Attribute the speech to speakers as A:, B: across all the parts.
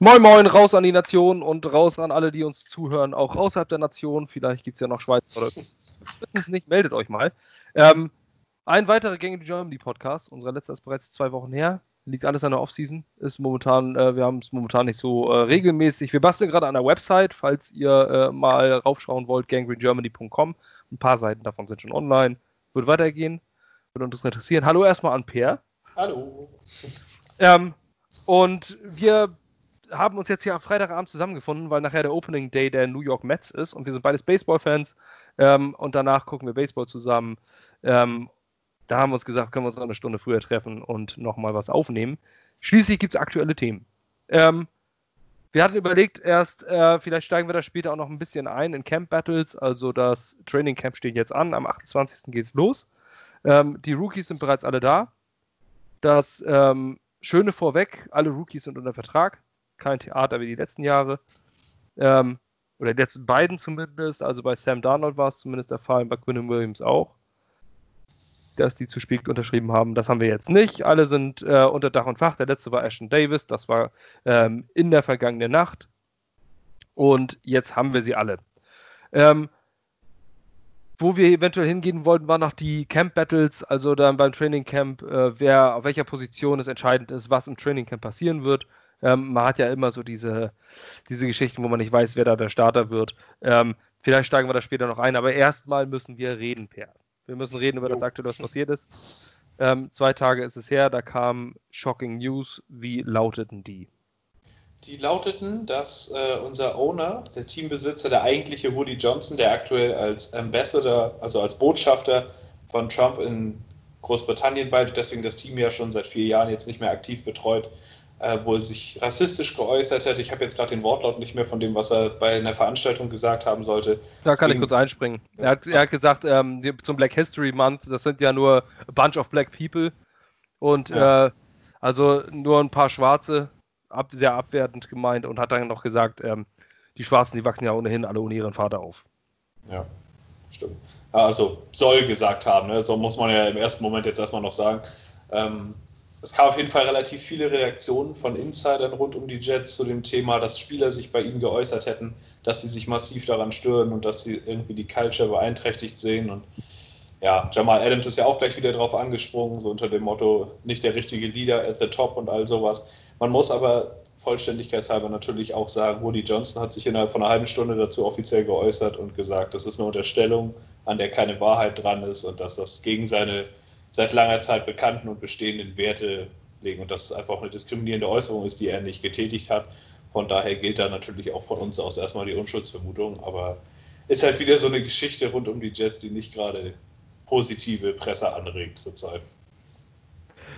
A: Moin Moin, raus an die Nation und raus an alle, die uns zuhören, auch außerhalb der Nation. Vielleicht gibt es ja noch Schweiz oder wissen es nicht, meldet euch mal. Ähm, ein weiterer Gang in Germany Podcast, unser letzter ist bereits zwei Wochen her. Liegt alles an der Offseason. Ist momentan, äh, wir haben es momentan nicht so äh, regelmäßig. Wir basteln gerade an der Website, falls ihr äh, mal raufschauen wollt, ganggreengermany.com. Ein paar Seiten davon sind schon online. Wird weitergehen. Würde uns interessieren. Hallo erstmal an Per.
B: Hallo.
A: Ähm, und wir haben uns jetzt hier am Freitagabend zusammengefunden, weil nachher der Opening Day der New York Mets ist und wir sind beides Baseball-Fans ähm, und danach gucken wir Baseball zusammen. Ähm, da haben wir uns gesagt, können wir uns noch eine Stunde früher treffen und nochmal was aufnehmen. Schließlich gibt es aktuelle Themen. Ähm, wir hatten überlegt, erst, äh, vielleicht steigen wir da später auch noch ein bisschen ein in Camp Battles. Also das Training Camp steht jetzt an. Am 28. geht es los. Ähm, die Rookies sind bereits alle da. Das ähm, Schöne vorweg, alle Rookies sind unter Vertrag kein Theater wie die letzten Jahre. Ähm, oder die letzten beiden zumindest. Also bei Sam Darnold war es zumindest der Fall, bei Quinn Williams auch. Dass die zu spät unterschrieben haben. Das haben wir jetzt nicht. Alle sind äh, unter Dach und Fach. Der letzte war Ashton Davis. Das war ähm, in der vergangenen Nacht. Und jetzt haben wir sie alle. Ähm, wo wir eventuell hingehen wollten, waren noch die Camp Battles, also dann beim Training Camp, äh, wer auf welcher Position es entscheidend ist, was im Training Camp passieren wird. Ähm, man hat ja immer so diese, diese Geschichten, wo man nicht weiß, wer da der Starter wird. Ähm, vielleicht steigen wir da später noch ein, aber erstmal müssen wir reden, Per. Wir müssen reden über das aktuelle, was passiert ist. Ähm, zwei Tage ist es her, da kam Shocking News. Wie lauteten die?
B: Die lauteten, dass äh, unser Owner, der Teambesitzer, der eigentliche Woody Johnson, der aktuell als Ambassador, also als Botschafter von Trump in Großbritannien weilt, deswegen das Team ja schon seit vier Jahren jetzt nicht mehr aktiv betreut, äh, wohl sich rassistisch geäußert hat. Ich habe jetzt gerade den Wortlaut nicht mehr von dem, was er bei einer Veranstaltung gesagt haben sollte.
A: Da kann ich kurz einspringen. Er hat, er hat gesagt, ähm, zum Black History Month, das sind ja nur a bunch of black people und ja. äh, also nur ein paar Schwarze, ab, sehr abwertend gemeint und hat dann noch gesagt, ähm, die Schwarzen, die wachsen ja ohnehin alle ohne ihren Vater auf.
B: Ja, stimmt. Also soll gesagt haben, ne? so muss man ja im ersten Moment jetzt erstmal noch sagen. Ähm, es kam auf jeden Fall relativ viele Reaktionen von Insidern rund um die Jets zu dem Thema, dass Spieler sich bei ihm geäußert hätten, dass sie sich massiv daran stören und dass sie irgendwie die Culture beeinträchtigt sehen. Und ja, Jamal Adams ist ja auch gleich wieder drauf angesprungen, so unter dem Motto, nicht der richtige Leader at the top und all sowas. Man muss aber vollständigkeitshalber natürlich auch sagen, Woody Johnson hat sich innerhalb von einer halben Stunde dazu offiziell geäußert und gesagt, das ist eine Unterstellung, an der keine Wahrheit dran ist und dass das gegen seine seit langer Zeit bekannten und bestehenden Werte legen und dass es einfach eine diskriminierende Äußerung ist, die er nicht getätigt hat. Von daher gilt da natürlich auch von uns aus erstmal die Unschuldsvermutung, aber ist halt wieder so eine Geschichte rund um die Jets, die nicht gerade positive Presse anregt zurzeit.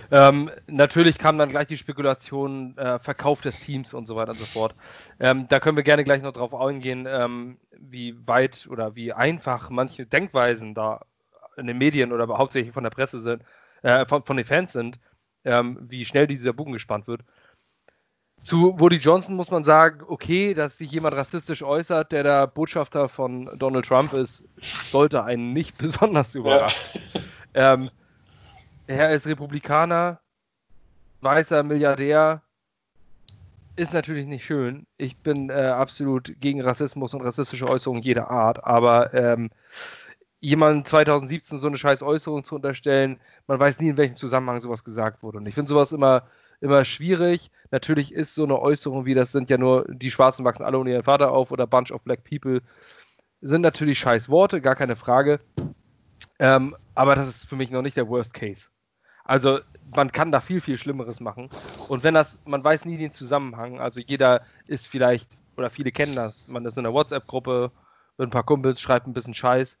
A: Ähm, natürlich kam dann gleich die Spekulation, äh, Verkauf des Teams und so weiter und so fort. Ähm, da können wir gerne gleich noch drauf eingehen, ähm, wie weit oder wie einfach manche Denkweisen da in den Medien oder hauptsächlich von der Presse sind, äh, von, von, den Fans sind, ähm, wie schnell dieser Bogen gespannt wird. Zu Woody Johnson muss man sagen, okay, dass sich jemand rassistisch äußert, der der Botschafter von Donald Trump ist, sollte einen nicht besonders überraschen. Ja. Ähm, er ist Republikaner, weißer Milliardär, ist natürlich nicht schön. Ich bin äh, absolut gegen Rassismus und rassistische Äußerungen jeder Art, aber ähm, jemandem 2017 so eine scheiß Äußerung zu unterstellen, man weiß nie, in welchem Zusammenhang sowas gesagt wurde. Und ich finde sowas immer, immer schwierig. Natürlich ist so eine Äußerung wie, das sind ja nur, die Schwarzen wachsen alle ohne ihren Vater auf oder Bunch of Black People, sind natürlich scheiß Worte, gar keine Frage. Ähm, aber das ist für mich noch nicht der Worst Case. Also man kann da viel, viel Schlimmeres machen. Und wenn das, man weiß nie den Zusammenhang, also jeder ist vielleicht, oder viele kennen das, man ist in einer WhatsApp-Gruppe mit ein paar Kumpels, schreibt ein bisschen Scheiß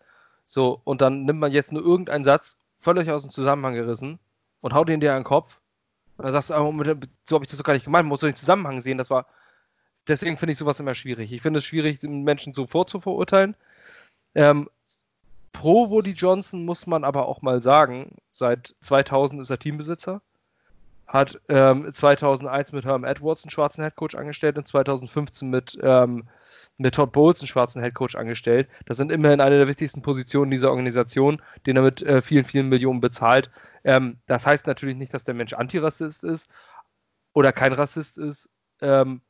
A: so, und dann nimmt man jetzt nur irgendeinen Satz, völlig aus dem Zusammenhang gerissen und haut ihn dir an den Kopf. Und dann sagst du, oh, so habe ich das doch gar nicht gemeint, man muss doch den Zusammenhang sehen. Das war. Deswegen finde ich sowas immer schwierig. Ich finde es schwierig, Menschen so vorzuverurteilen. Ähm, pro Woody Johnson muss man aber auch mal sagen, seit 2000 ist er Teambesitzer. Hat ähm, 2001 mit Herm Edwards einen schwarzen Headcoach angestellt und 2015 mit ähm, mit Todd Bowles einen schwarzen Headcoach angestellt. Das sind immerhin eine der wichtigsten Positionen dieser Organisation, den er mit äh, vielen, vielen Millionen bezahlt. Ähm, das heißt natürlich nicht, dass der Mensch Antirassist ist oder kein Rassist ist. Ähm,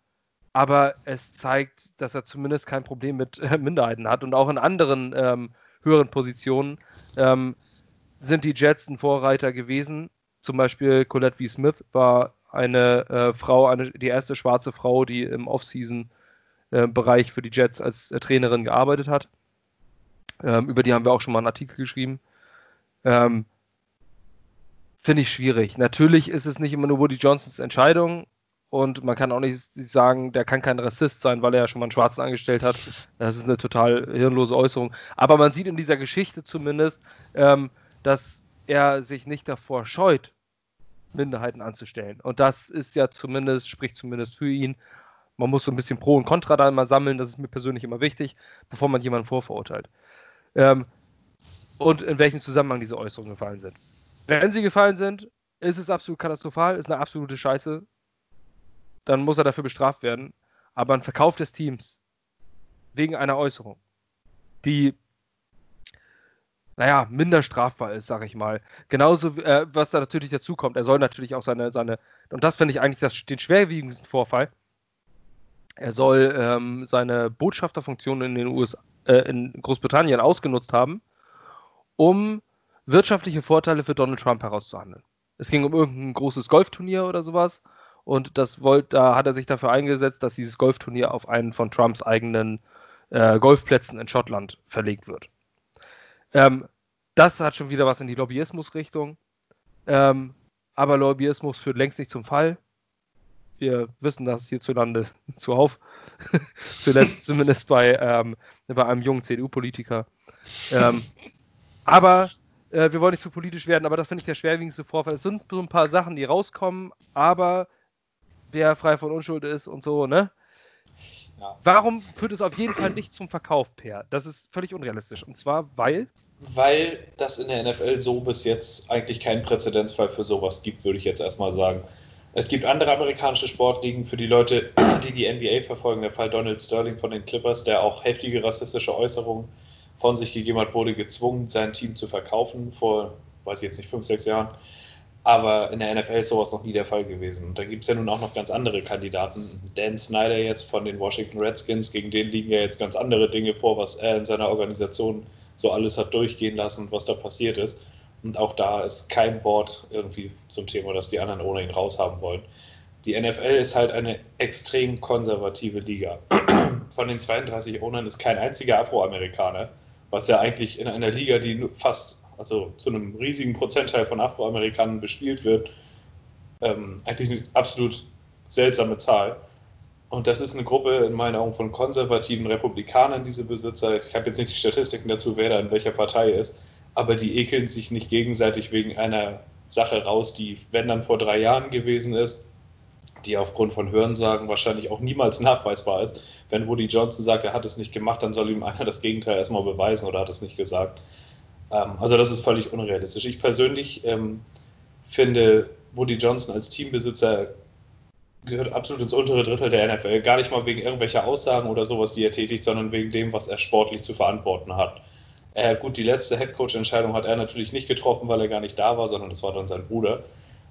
A: aber es zeigt, dass er zumindest kein Problem mit äh, Minderheiten hat und auch in anderen ähm, höheren Positionen ähm, sind die Jets ein Vorreiter gewesen. Zum Beispiel Colette V. Smith war eine äh, Frau, eine, die erste schwarze Frau, die im Off-Season-Bereich äh, für die Jets als äh, Trainerin gearbeitet hat. Ähm, über die haben wir auch schon mal einen Artikel geschrieben. Ähm, Finde ich schwierig. Natürlich ist es nicht immer nur Woody Johnsons Entscheidung und man kann auch nicht sagen, der kann kein Rassist sein, weil er ja schon mal einen Schwarzen angestellt hat. Das ist eine total hirnlose Äußerung. Aber man sieht in dieser Geschichte zumindest, ähm, dass er sich nicht davor scheut, Minderheiten anzustellen. Und das ist ja zumindest, spricht zumindest für ihn. Man muss so ein bisschen Pro und Contra da mal sammeln, das ist mir persönlich immer wichtig, bevor man jemanden vorverurteilt. Ähm, und in welchem Zusammenhang diese Äußerungen gefallen sind. Wenn sie gefallen sind, ist es absolut katastrophal, ist eine absolute Scheiße. Dann muss er dafür bestraft werden. Aber ein Verkauf des Teams wegen einer Äußerung, die naja, minder strafbar ist, sag ich mal. Genauso, äh, was da natürlich dazu kommt, er soll natürlich auch seine, seine und das finde ich eigentlich das, den schwerwiegendsten Vorfall, er soll ähm, seine Botschafterfunktion in den USA, äh, in Großbritannien ausgenutzt haben, um wirtschaftliche Vorteile für Donald Trump herauszuhandeln. Es ging um irgendein großes Golfturnier oder sowas und das wollte, da hat er sich dafür eingesetzt, dass dieses Golfturnier auf einen von Trumps eigenen äh, Golfplätzen in Schottland verlegt wird. Ähm, das hat schon wieder was in die Lobbyismus-Richtung. Ähm, aber Lobbyismus führt längst nicht zum Fall. Wir wissen das hierzulande zuhauf. Zuletzt zumindest bei, ähm, bei einem jungen CDU-Politiker. Ähm, aber äh, wir wollen nicht zu politisch werden, aber das finde ich der schwerwiegendste Vorfall. Es sind so ein paar Sachen, die rauskommen, aber wer frei von Unschuld ist und so, ne? Ja. Warum führt es auf jeden Fall nicht zum Verkauf, Per? Das ist völlig unrealistisch. Und zwar, weil.
B: Weil das in der NFL so bis jetzt eigentlich keinen Präzedenzfall für sowas gibt, würde ich jetzt erstmal sagen. Es gibt andere amerikanische Sportligen für die Leute, die die NBA verfolgen. Der Fall Donald Sterling von den Clippers, der auch heftige rassistische Äußerungen von sich gegeben hat, wurde gezwungen, sein Team zu verkaufen vor, weiß ich jetzt nicht, fünf, sechs Jahren. Aber in der NFL ist sowas noch nie der Fall gewesen. Und da gibt es ja nun auch noch ganz andere Kandidaten. Dan Snyder jetzt von den Washington Redskins, gegen den liegen ja jetzt ganz andere Dinge vor, was er in seiner Organisation so alles hat durchgehen lassen, was da passiert ist. Und auch da ist kein Wort irgendwie zum Thema, dass die anderen ohne ihn raushaben wollen. Die NFL ist halt eine extrem konservative Liga. Von den 32 Ownern ist kein einziger Afroamerikaner, was ja eigentlich in einer Liga, die fast also zu einem riesigen Prozentteil von Afroamerikanern bespielt wird, ähm, eigentlich eine absolut seltsame Zahl. Und das ist eine Gruppe in meinen Augen von konservativen Republikanern, diese Besitzer. Ich habe jetzt nicht die Statistiken dazu, wer da in welcher Partei ist, aber die ekeln sich nicht gegenseitig wegen einer Sache raus, die, wenn dann vor drei Jahren gewesen ist, die aufgrund von Hörensagen wahrscheinlich auch niemals nachweisbar ist. Wenn Woody Johnson sagt, er hat es nicht gemacht, dann soll ihm einer das Gegenteil erstmal beweisen oder hat es nicht gesagt. Ähm, also das ist völlig unrealistisch. Ich persönlich ähm, finde, Woody Johnson als Teambesitzer gehört absolut ins untere Drittel der NFL. Gar nicht mal wegen irgendwelcher Aussagen oder sowas, die er tätigt, sondern wegen dem, was er sportlich zu verantworten hat. Äh, gut, die letzte Headcoach-Entscheidung hat er natürlich nicht getroffen, weil er gar nicht da war, sondern das war dann sein Bruder.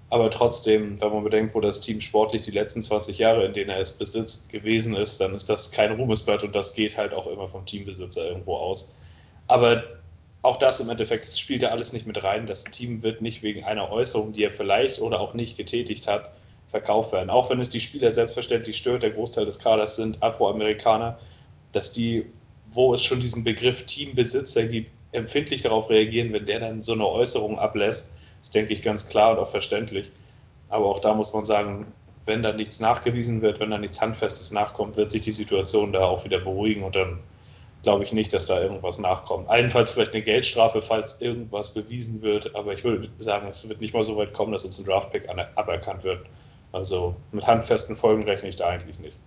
B: Aber trotzdem, wenn man bedenkt, wo das Team sportlich die letzten 20 Jahre, in denen er es besitzt, gewesen ist, dann ist das kein Ruhmesblatt und das geht halt auch immer vom Teambesitzer irgendwo aus. Aber auch das im Endeffekt, das spielt ja alles nicht mit rein. Das Team wird nicht wegen einer Äußerung, die er vielleicht oder auch nicht getätigt hat, verkauft werden. Auch wenn es die Spieler selbstverständlich stört, der Großteil des Kaders sind Afroamerikaner, dass die, wo es schon diesen Begriff Teambesitzer gibt, empfindlich darauf reagieren, wenn der dann so eine Äußerung ablässt, ist, denke ich, ganz klar und auch verständlich. Aber auch da muss man sagen, wenn da nichts nachgewiesen wird, wenn da nichts Handfestes nachkommt, wird sich die Situation da auch wieder beruhigen und dann glaube ich nicht, dass da irgendwas nachkommt. Allenfalls vielleicht eine Geldstrafe, falls irgendwas bewiesen wird, aber ich würde sagen, es wird nicht mal so weit kommen, dass uns ein Draftpick aberkannt wird. Also mit handfesten Folgen rechne ich da eigentlich nicht.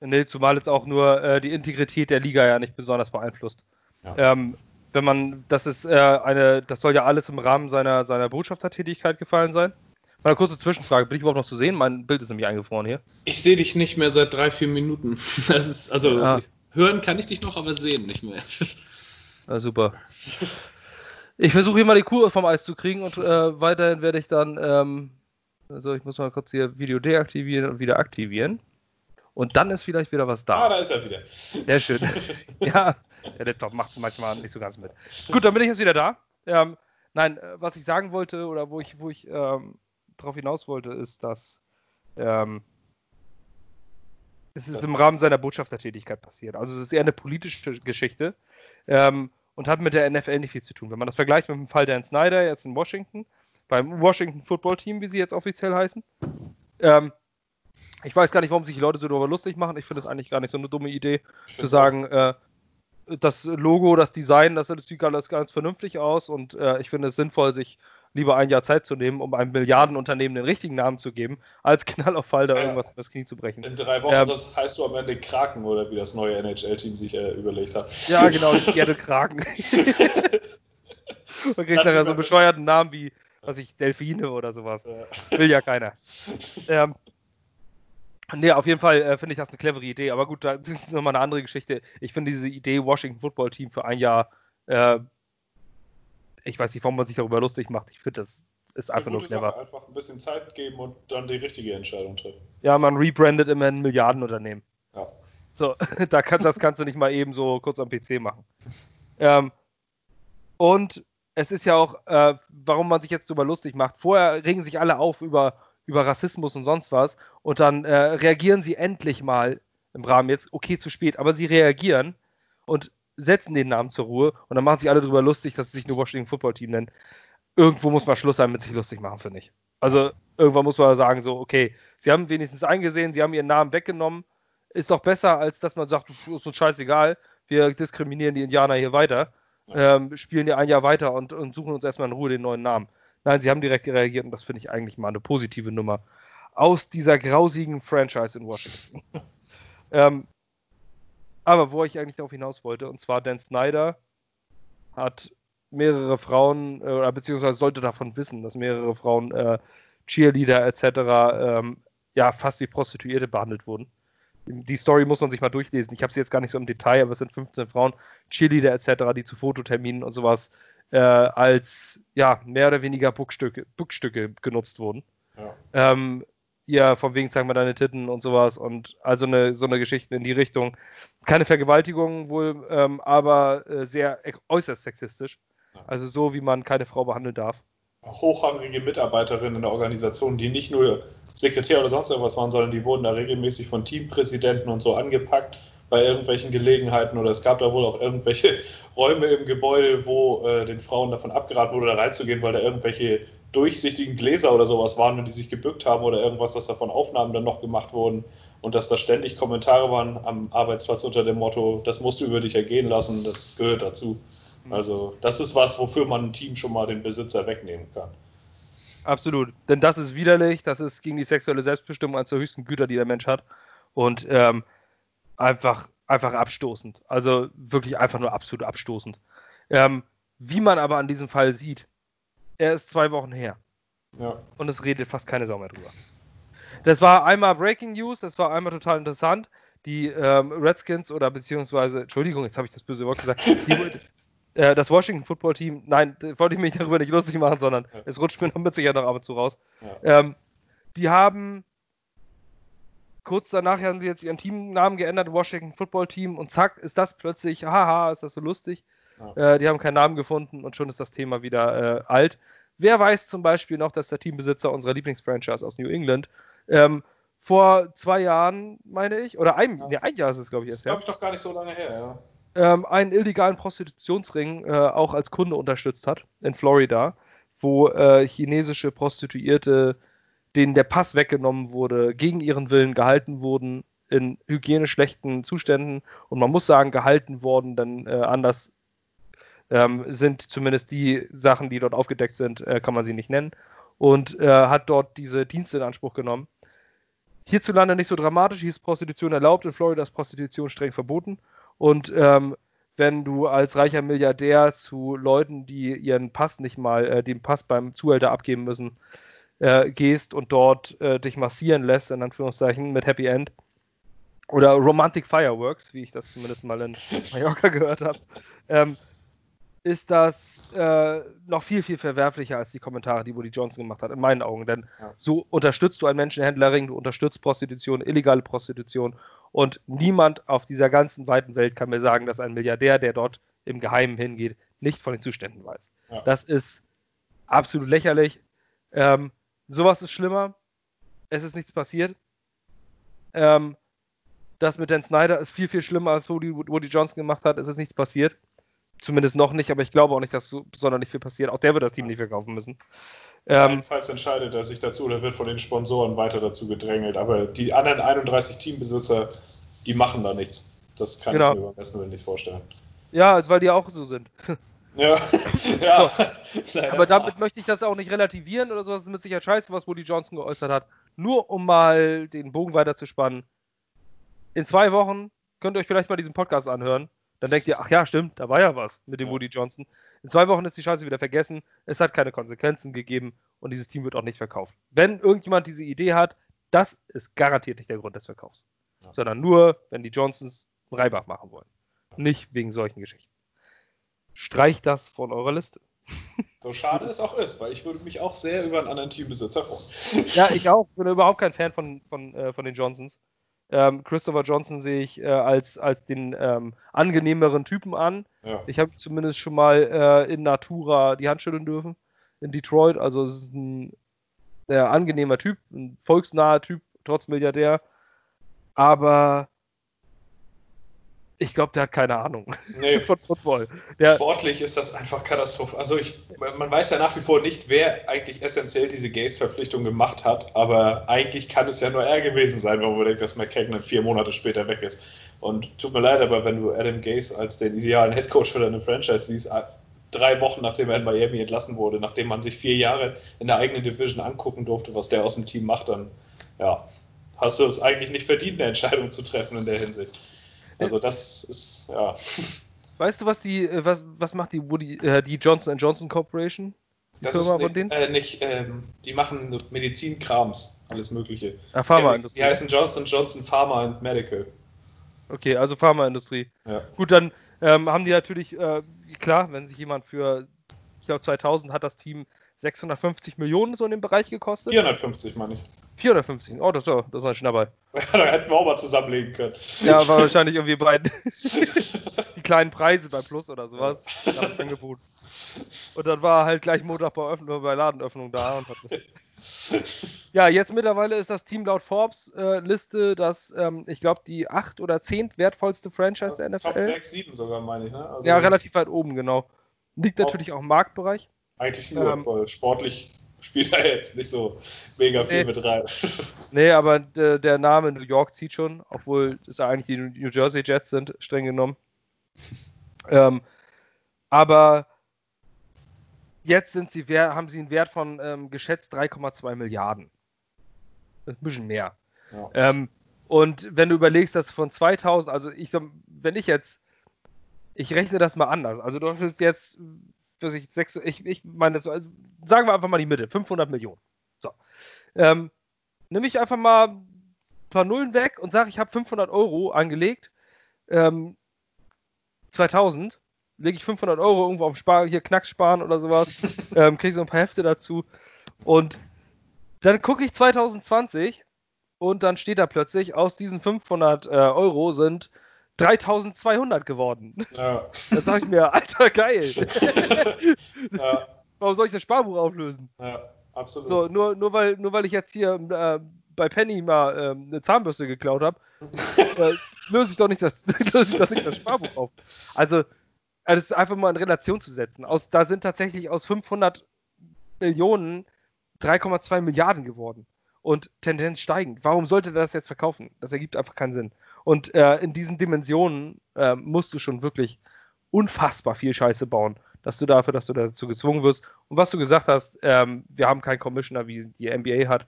A: Nee, zumal jetzt auch nur äh, die Integrität der Liga ja nicht besonders beeinflusst. Ja. Ähm, wenn man, das ist äh, eine, das soll ja alles im Rahmen seiner, seiner Botschaftertätigkeit gefallen sein. Mal eine kurze Zwischenfrage, bin ich überhaupt noch zu sehen? Mein Bild ist nämlich eingefroren hier.
B: Ich sehe dich nicht mehr seit drei, vier Minuten. Das ist, also, ja. Hören kann ich dich noch, aber sehen nicht mehr.
A: Ja, super. Ich versuche hier mal die Kur vom Eis zu kriegen und äh, weiterhin werde ich dann, ähm, also ich muss mal kurz hier Video deaktivieren und wieder aktivieren. Und dann ist vielleicht wieder was da.
B: Ah, da ist er wieder.
A: Sehr schön. ja, der Laptop macht manchmal nicht so ganz mit. Gut, dann bin ich jetzt wieder da. Ähm, nein, äh, was ich sagen wollte oder wo ich, wo ich ähm, darauf hinaus wollte, ist, dass ähm, es ist im Rahmen seiner Botschaftertätigkeit passiert. Also es ist eher eine politische Geschichte ähm, und hat mit der NFL nicht viel zu tun. Wenn man das vergleicht mit dem Fall Dan Snyder jetzt in Washington, beim Washington Football Team, wie sie jetzt offiziell heißen, ähm, ich weiß gar nicht, warum sich die Leute so darüber lustig machen. Ich finde es eigentlich gar nicht so eine dumme Idee, zu sagen, äh, das Logo, das Design, das sieht alles ganz vernünftig aus und äh, ich finde es sinnvoll, sich lieber ein Jahr Zeit zu nehmen, um einem Milliardenunternehmen den richtigen Namen zu geben, als Knall auf Fall da ja, irgendwas das Knie zu brechen.
B: In drei Wochen ähm, sonst heißt du am Ende Kraken oder wie das neue NHL-Team sich äh, überlegt hat.
A: Ja, genau, die gerne Kraken. Man kriegt nachher so einen bescheuerten Namen wie, was ich, Delfine oder sowas. Ja. Will ja keiner. ähm, Nee, auf jeden Fall äh, finde ich das eine clevere Idee. Aber gut, das ist nochmal eine andere Geschichte. Ich finde diese Idee, Washington Football Team für ein Jahr, äh, ich weiß nicht, warum man sich darüber lustig macht. Ich finde, das ist einfach nur clever.
B: Sache. Einfach ein bisschen Zeit geben und dann die richtige Entscheidung treffen.
A: Ja, man rebrandet immer ein Milliardenunternehmen.
B: Ja.
A: So, da kann, das kannst du nicht mal eben so kurz am PC machen. Ähm, und es ist ja auch, äh, warum man sich jetzt darüber lustig macht. Vorher regen sich alle auf über über Rassismus und sonst was. Und dann äh, reagieren sie endlich mal im Rahmen jetzt, okay, zu spät, aber sie reagieren und setzen den Namen zur Ruhe und dann machen sich alle darüber lustig, dass sie sich nur Washington Football Team nennen. Irgendwo muss mal Schluss sein mit sich lustig machen, finde ich. Also irgendwann muss man sagen, so, okay, sie haben wenigstens eingesehen, sie haben ihren Namen weggenommen. Ist doch besser, als dass man sagt, ist uns scheißegal, wir diskriminieren die Indianer hier weiter, ähm, spielen hier ein Jahr weiter und, und suchen uns erstmal in Ruhe den neuen Namen. Nein, sie haben direkt reagiert und das finde ich eigentlich mal eine positive Nummer aus dieser grausigen Franchise in Washington. ähm, aber wo ich eigentlich darauf hinaus wollte, und zwar Dan Snyder hat mehrere Frauen, äh, beziehungsweise sollte davon wissen, dass mehrere Frauen äh, Cheerleader etc. Ähm, ja fast wie Prostituierte behandelt wurden. Die Story muss man sich mal durchlesen. Ich habe sie jetzt gar nicht so im Detail, aber es sind 15 Frauen, Cheerleader etc., die zu Fototerminen und sowas äh, als ja mehr oder weniger Buckstücke, Buckstücke genutzt wurden. Ja. Ähm, ja, von wegen zeig mal deine Titten und sowas und also eine, so eine Geschichte in die Richtung. Keine Vergewaltigung wohl, ähm, aber äh, sehr äußerst sexistisch. Also so, wie man keine Frau behandeln darf.
B: Hochrangige Mitarbeiterinnen in der Organisation, die nicht nur Sekretär oder sonst irgendwas waren, sondern die wurden da regelmäßig von Teampräsidenten und so angepackt bei irgendwelchen Gelegenheiten oder es gab da wohl auch irgendwelche Räume im Gebäude, wo äh, den Frauen davon abgeraten wurde, da reinzugehen, weil da irgendwelche durchsichtigen Gläser oder sowas waren und die sich gebückt haben oder irgendwas, dass davon Aufnahmen dann noch gemacht wurden und dass da ständig Kommentare waren am Arbeitsplatz unter dem Motto, das musst du über dich ergehen lassen, das gehört dazu. Mhm. Also das ist was, wofür man ein Team schon mal den Besitzer wegnehmen kann.
A: Absolut, denn das ist widerlich, das ist gegen die sexuelle Selbstbestimmung eines der höchsten Güter, die der Mensch hat und ähm, einfach, einfach abstoßend. Also wirklich einfach nur absolut abstoßend. Ähm, wie man aber an diesem Fall sieht, er ist zwei Wochen her. Ja. Und es redet fast keine Sau mehr drüber. Das war einmal Breaking News, das war einmal total interessant. Die ähm, Redskins oder beziehungsweise, Entschuldigung, jetzt habe ich das böse Wort gesagt, die, äh, das Washington Football Team, nein, wollte ich mich darüber nicht lustig machen, sondern ja. es rutscht mir noch mit Sicherheit noch ab und zu raus. Ja. Ähm, die haben kurz danach haben sie jetzt ihren Teamnamen geändert, Washington Football Team, und zack, ist das plötzlich, haha, ist das so lustig. Ja. Äh, die haben keinen Namen gefunden und schon ist das Thema wieder äh, alt. Wer weiß zum Beispiel noch, dass der Teambesitzer unserer Lieblingsfranchise aus New England ähm, vor zwei Jahren, meine ich, oder ein, ja. nee, ein Jahr ist es, glaube ich,
B: jetzt. Das glaube ich doch gar nicht so lange her, ja.
A: Ähm, einen illegalen Prostitutionsring äh, auch als Kunde unterstützt hat in Florida, wo äh, chinesische Prostituierte denen der Pass weggenommen wurde, gegen ihren Willen gehalten wurden, in hygienisch schlechten Zuständen und man muss sagen, gehalten worden, denn äh, anders ähm, sind zumindest die Sachen, die dort aufgedeckt sind, äh, kann man sie nicht nennen und äh, hat dort diese Dienste in Anspruch genommen. Hierzulande nicht so dramatisch, hier ist Prostitution erlaubt, in Florida ist Prostitution streng verboten und ähm, wenn du als reicher Milliardär zu Leuten, die ihren Pass nicht mal, äh, den Pass beim Zuhälter abgeben müssen, äh, gehst und dort äh, dich massieren lässt, in Anführungszeichen, mit Happy End. Oder Romantic Fireworks, wie ich das zumindest mal in Mallorca gehört habe. Ähm, ist das äh, noch viel, viel verwerflicher als die Kommentare, die Woody Johnson gemacht hat, in meinen Augen. Denn ja. so unterstützt du einen Menschenhändlerring, du unterstützt Prostitution, illegale Prostitution und niemand auf dieser ganzen weiten Welt kann mir sagen, dass ein Milliardär, der dort im Geheimen hingeht, nicht von den Zuständen weiß. Ja. Das ist absolut lächerlich. Ähm, sowas ist schlimmer. Es ist nichts passiert. Ähm, das mit Dan Snyder ist viel, viel schlimmer, als Woody, Woody Johnson gemacht hat. Es ist nichts passiert. Zumindest noch nicht, aber ich glaube auch nicht, dass so sonderlich viel passiert. Auch der wird das Team nicht verkaufen müssen.
B: Ähm, Falls entscheidet er sich dazu oder wird von den Sponsoren weiter dazu gedrängelt. Aber die anderen 31 Teambesitzer, die machen da nichts. Das kann genau. ich mir beim besten Willen nicht vorstellen.
A: Ja, weil die auch so sind.
B: Ja, ja.
A: Aber damit möchte ich das auch nicht relativieren oder so. Das ist mit Sicherheit scheiße, was Woody Johnson geäußert hat. Nur um mal den Bogen weiter zu spannen. In zwei Wochen könnt ihr euch vielleicht mal diesen Podcast anhören. Dann denkt ihr, ach ja, stimmt, da war ja was mit dem ja. Woody Johnson. In zwei Wochen ist die Scheiße wieder vergessen. Es hat keine Konsequenzen gegeben und dieses Team wird auch nicht verkauft. Wenn irgendjemand diese Idee hat, das ist garantiert nicht der Grund des Verkaufs. Ja. Sondern nur, wenn die Johnsons Reibach machen wollen. Nicht wegen solchen Geschichten. Streicht das von eurer Liste.
B: So schade es auch ist, weil ich würde mich auch sehr über einen anderen Teambesitzer
A: freuen. Ja, ich auch. Ich bin überhaupt kein Fan von, von, äh, von den Johnsons. Ähm, Christopher Johnson sehe ich äh, als, als den ähm, angenehmeren Typen an. Ja. Ich habe zumindest schon mal äh, in Natura die Hand schütteln dürfen in Detroit. Also es ist ein äh, angenehmer Typ, ein volksnaher Typ, trotz Milliardär. Aber ich glaube, der hat keine Ahnung
B: nee. von Football. Der, Sportlich ist das einfach Katastrophe. Also ich, man weiß ja nach wie vor nicht, wer eigentlich essentiell diese Gaze-Verpflichtung gemacht hat, aber eigentlich kann es ja nur er gewesen sein, wenn man denkt, dass McKagan vier Monate später weg ist. Und tut mir leid, aber wenn du Adam Gaze als den idealen Headcoach für deine Franchise siehst, drei Wochen nachdem er in Miami entlassen wurde, nachdem man sich vier Jahre in der eigenen Division angucken durfte, was der aus dem Team macht, dann ja, hast du es eigentlich nicht verdient, eine Entscheidung zu treffen in der Hinsicht. Also das ist, ja.
A: Weißt du, was die, äh, was, was macht die Woody, äh, die Johnson Johnson Corporation?
B: Die das Firma ist von denen? Äh, nicht, ähm, die machen Medizinkrams, alles Mögliche.
A: Ah, Pharmaindustrie.
B: Die heißen Johnson Johnson Pharma and Medical.
A: Okay, also Pharmaindustrie. Ja. Gut, dann ähm, haben die natürlich, äh, klar, wenn sich jemand für, ich glaube 2000 hat das Team 650 Millionen so in dem Bereich gekostet.
B: 450 meine ich.
A: 450, oh, das war, das war ein Schnapper.
B: da hätten wir auch mal zusammenlegen können.
A: Ja, war wahrscheinlich irgendwie bei die kleinen Preise bei Plus oder sowas. Angebot. Und dann war halt gleich Montag bei, Öffnung, bei Ladenöffnung da. Und hat ja, jetzt mittlerweile ist das Team laut Forbes äh, Liste das, ähm, ich glaube, die 8 oder 10 wertvollste Franchise der NFL. Top
B: 6, 7 sogar, meine ich. Ne?
A: Also ja, relativ weit oben, genau. Liegt natürlich auch im Marktbereich.
B: Eigentlich nur, ähm, sportlich spielt er jetzt nicht so mega viel nee. mit rein.
A: Nee, aber der, der Name New York zieht schon, obwohl es eigentlich die New Jersey Jets sind, streng genommen. Ähm, aber jetzt sind sie, haben sie einen Wert von ähm, geschätzt 3,2 Milliarden. Ein bisschen mehr. Ja. Ähm, und wenn du überlegst, dass von 2000, also ich, wenn ich jetzt, ich rechne das mal anders. Also du hast jetzt für sich sechs, ich, ich meine, das, also sagen wir einfach mal die Mitte, 500 Millionen. So. Ähm, nehme ich einfach mal ein paar Nullen weg und sage, ich habe 500 Euro angelegt. Ähm, 2000 lege ich 500 Euro irgendwo auf Spar hier Knacks sparen oder sowas, ähm, kriege so ein paar Hefte dazu und dann gucke ich 2020 und dann steht da plötzlich, aus diesen 500 äh, Euro sind 3200 geworden. Ja. Dann sage ich mir, alter, geil. ja. Warum soll ich das Sparbuch auflösen?
B: Ja, absolut.
A: So, nur, nur, weil, nur weil ich jetzt hier äh, bei Penny mal äh, eine Zahnbürste geklaut habe, äh, löse ich doch nicht das, löse ich doch nicht das Sparbuch auf. Also, also, ist einfach mal in Relation zu setzen. Aus, da sind tatsächlich aus 500 Millionen 3,2 Milliarden geworden. Und Tendenz steigend. Warum sollte er das jetzt verkaufen? Das ergibt einfach keinen Sinn. Und äh, in diesen Dimensionen äh, musst du schon wirklich unfassbar viel Scheiße bauen, dass du dafür, dass du dazu gezwungen wirst. Und was du gesagt hast, ähm, wir haben keinen Commissioner, wie die NBA hat.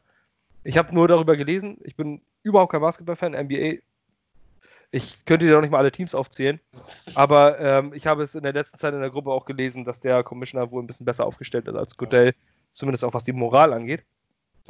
A: Ich habe nur darüber gelesen. Ich bin überhaupt kein Basketballfan. NBA, ich könnte dir auch nicht mal alle Teams aufzählen. Aber ähm, ich habe es in der letzten Zeit in der Gruppe auch gelesen, dass der Commissioner wohl ein bisschen besser aufgestellt ist als Goodell. Zumindest auch was die Moral angeht.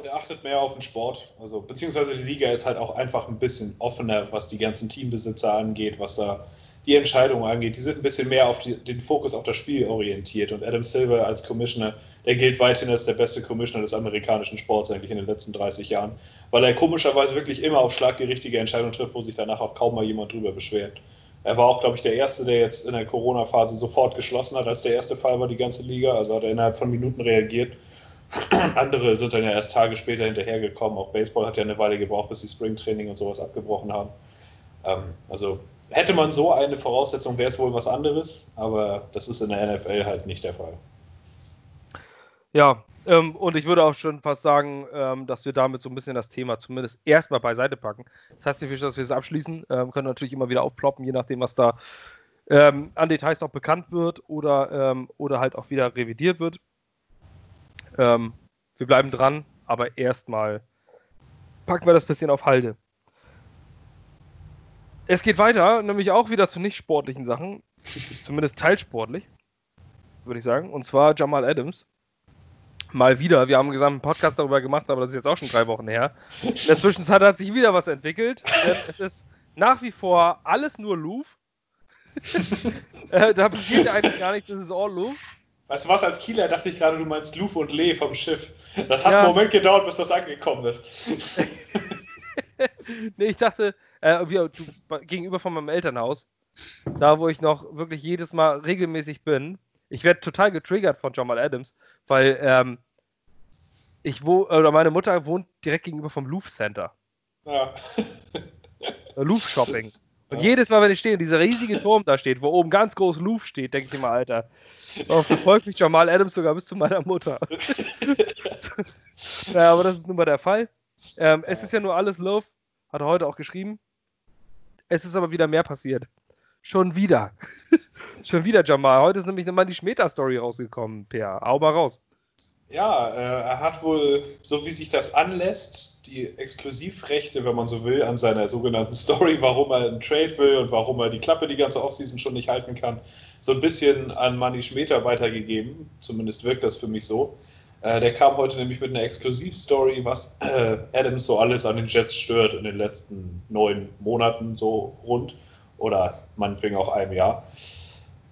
B: Er achtet mehr auf den Sport. Also, beziehungsweise die Liga ist halt auch einfach ein bisschen offener, was die ganzen Teambesitzer angeht, was da die Entscheidungen angeht. Die sind ein bisschen mehr auf die, den Fokus auf das Spiel orientiert. Und Adam Silver als Commissioner, der gilt weiterhin als der beste Commissioner des amerikanischen Sports eigentlich in den letzten 30 Jahren, weil er komischerweise wirklich immer auf Schlag die richtige Entscheidung trifft, wo sich danach auch kaum mal jemand drüber beschwert. Er war auch, glaube ich, der Erste, der jetzt in der Corona-Phase sofort geschlossen hat, als der erste Fall war, die ganze Liga. Also hat er innerhalb von Minuten reagiert. Andere sind dann ja erst Tage später hinterhergekommen. Auch Baseball hat ja eine Weile gebraucht, bis die Springtraining und sowas abgebrochen haben. Ähm, also hätte man so eine Voraussetzung, wäre es wohl was anderes, aber das ist in der NFL halt nicht der Fall.
A: Ja, ähm, und ich würde auch schon fast sagen, ähm, dass wir damit so ein bisschen das Thema zumindest erstmal beiseite packen. Das heißt nicht, dass wir es abschließen. Ähm, können natürlich immer wieder aufploppen, je nachdem, was da ähm, an Details noch bekannt wird oder, ähm, oder halt auch wieder revidiert wird. Ähm, wir bleiben dran, aber erstmal packen wir das bisschen auf Halde. Es geht weiter, nämlich auch wieder zu nicht sportlichen Sachen, zumindest teilsportlich, würde ich sagen. Und zwar Jamal Adams. Mal wieder. Wir haben einen gesamten Podcast darüber gemacht, aber das ist jetzt auch schon drei Wochen her. In der Zwischenzeit hat sich wieder was entwickelt. es ist nach wie vor alles nur Loof. äh, da passiert eigentlich gar nichts, es ist all Loof.
B: Weißt du was, als Kieler dachte ich gerade, du meinst Luf und Lee vom Schiff. Das hat ja. einen Moment gedauert, bis das angekommen ist.
A: nee, ich dachte, äh, wie, du, gegenüber von meinem Elternhaus, da wo ich noch wirklich jedes Mal regelmäßig bin, ich werde total getriggert von Jamal Adams, weil ähm, ich wo, oder meine Mutter wohnt direkt gegenüber vom Louvre Center. Ja. Louvre Shopping. Und ja. jedes Mal, wenn ich stehe und dieser riesige Turm da steht, wo oben ganz groß Louvre steht, denke ich immer, Alter, oh, verfolgt mich Jamal Adams sogar bis zu meiner Mutter. ja, aber das ist nun mal der Fall. Ähm, es ist ja nur alles Love, hat er heute auch geschrieben. Es ist aber wieder mehr passiert. Schon wieder. Schon wieder, Jamal. Heute ist nämlich nochmal die Schmeta-Story rausgekommen, Per. Hau mal raus.
B: Ja, äh, er hat wohl, so wie sich das anlässt, die Exklusivrechte, wenn man so will, an seiner sogenannten Story, warum er einen Trade will und warum er die Klappe die ganze Offseason schon nicht halten kann, so ein bisschen an Manny Schmeta weitergegeben. Zumindest wirkt das für mich so. Äh, der kam heute nämlich mit einer Exklusivstory, was äh, Adams so alles an den Jets stört in den letzten neun Monaten so rund oder meinetwegen auch einem Jahr.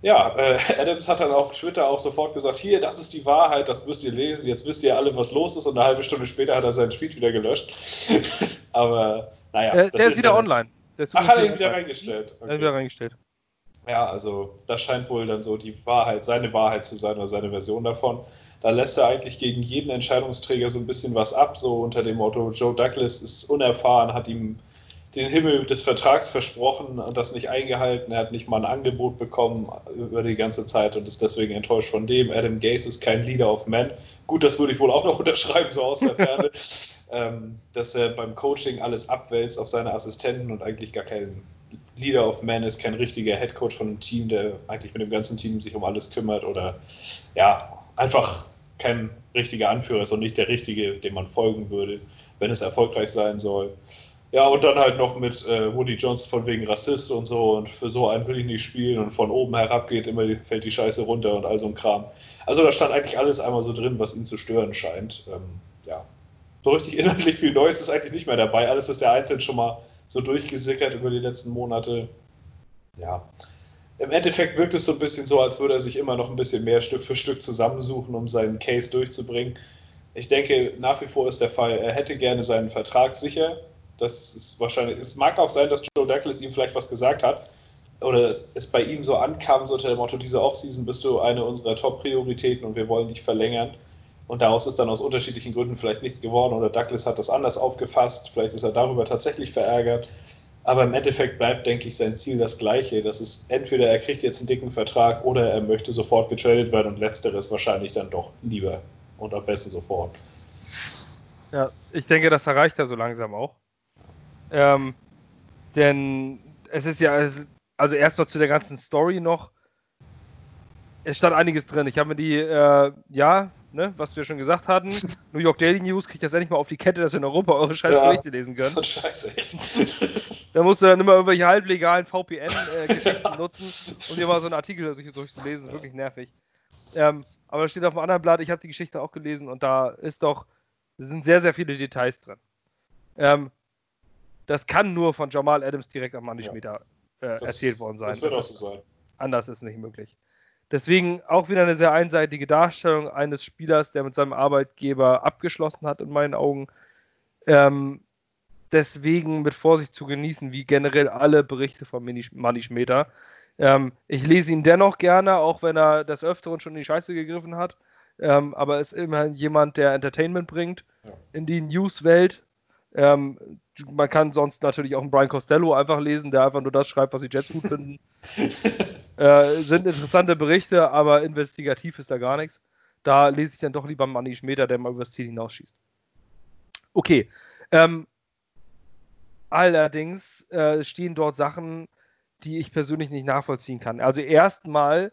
B: Ja, äh, Adams hat dann auf Twitter auch sofort gesagt, hier, das ist die Wahrheit, das müsst ihr lesen, jetzt wisst ihr alle, was los ist und eine halbe Stunde später hat er seinen Tweet wieder gelöscht. Aber naja.
A: Der, der ist wieder online.
B: Ach, hat er ihn wieder reingestellt.
A: Okay. Er ist wieder reingestellt.
B: Ja, also das scheint wohl dann so die Wahrheit, seine Wahrheit zu sein oder seine Version davon. Da lässt er eigentlich gegen jeden Entscheidungsträger so ein bisschen was ab, so unter dem Motto, Joe Douglas ist unerfahren, hat ihm den Himmel des Vertrags versprochen und das nicht eingehalten. Er hat nicht mal ein Angebot bekommen über die ganze Zeit und ist deswegen enttäuscht von dem. Adam Gaze ist kein Leader of Men. Gut, das würde ich wohl auch noch unterschreiben, so aus der Ferne. ähm, dass er beim Coaching alles abwälzt auf seine Assistenten und eigentlich gar kein Leader of Men ist, kein richtiger Head Coach von einem Team, der eigentlich mit dem ganzen Team sich um alles kümmert oder ja, einfach kein richtiger Anführer ist und nicht der richtige, dem man folgen würde, wenn es erfolgreich sein soll. Ja, und dann halt noch mit äh, Woody Johnson von wegen Rassist und so und für so einen will ich nicht spielen und von oben herab geht immer fällt die Scheiße runter und all so ein Kram. Also da stand eigentlich alles einmal so drin, was ihn zu stören scheint. Ähm, ja. So richtig inhaltlich viel Neues ist eigentlich nicht mehr dabei. Alles ist ja einzeln schon mal so durchgesickert über die letzten Monate. Ja. Im Endeffekt wirkt es so ein bisschen so, als würde er sich immer noch ein bisschen mehr Stück für Stück zusammensuchen, um seinen Case durchzubringen. Ich denke, nach wie vor ist der Fall, er hätte gerne seinen Vertrag sicher das ist wahrscheinlich, es mag auch sein, dass Joe Douglas ihm vielleicht was gesagt hat oder es bei ihm so ankam, so unter dem Motto, diese Offseason bist du eine unserer Top-Prioritäten und wir wollen dich verlängern. Und daraus ist dann aus unterschiedlichen Gründen vielleicht nichts geworden oder Douglas hat das anders aufgefasst, vielleicht ist er darüber tatsächlich verärgert. Aber im Endeffekt bleibt, denke ich, sein Ziel das gleiche. Das ist entweder er kriegt jetzt einen dicken Vertrag oder er möchte sofort getradet werden und letzteres wahrscheinlich dann doch lieber und am besten sofort.
A: Ja, ich denke, das erreicht er so langsam auch. Ähm, denn es ist ja, also erstmal zu der ganzen Story noch. Es stand einiges drin. Ich habe mir die, äh, ja, ne, was wir schon gesagt hatten, New York Daily News kriegt das endlich mal auf die Kette, dass wir in Europa eure scheiß ja, Berichte lesen können. So scheiße, echt. da musst du dann immer irgendwelche halblegalen VPN-Geschichten äh, nutzen, um dir mal so einen Artikel durchzulesen. Das ist wirklich nervig. Ähm, aber da steht auf dem anderen Blatt, ich habe die Geschichte auch gelesen und da ist doch, sind sehr, sehr viele Details drin. Ähm, das kann nur von Jamal Adams direkt an Manny ja. Äh, erzählt worden sein.
B: Das wird auch so sein.
A: Anders ist nicht möglich. Deswegen auch wieder eine sehr einseitige Darstellung eines Spielers, der mit seinem Arbeitgeber abgeschlossen hat, in meinen Augen. Ähm, deswegen mit Vorsicht zu genießen, wie generell alle Berichte von Money Schmeter. Ähm, ich lese ihn dennoch gerne, auch wenn er des Öfteren schon in die Scheiße gegriffen hat. Ähm, aber ist immerhin jemand, der Entertainment bringt ja. in die News-Welt. Ähm, man kann sonst natürlich auch einen Brian Costello einfach lesen, der einfach nur das schreibt, was die Jets gut finden. äh, sind interessante Berichte, aber investigativ ist da gar nichts. Da lese ich dann doch lieber Manni Schmeter, der mal übers Ziel hinausschießt. Okay. Ähm, allerdings äh, stehen dort Sachen, die ich persönlich nicht nachvollziehen kann. Also erstmal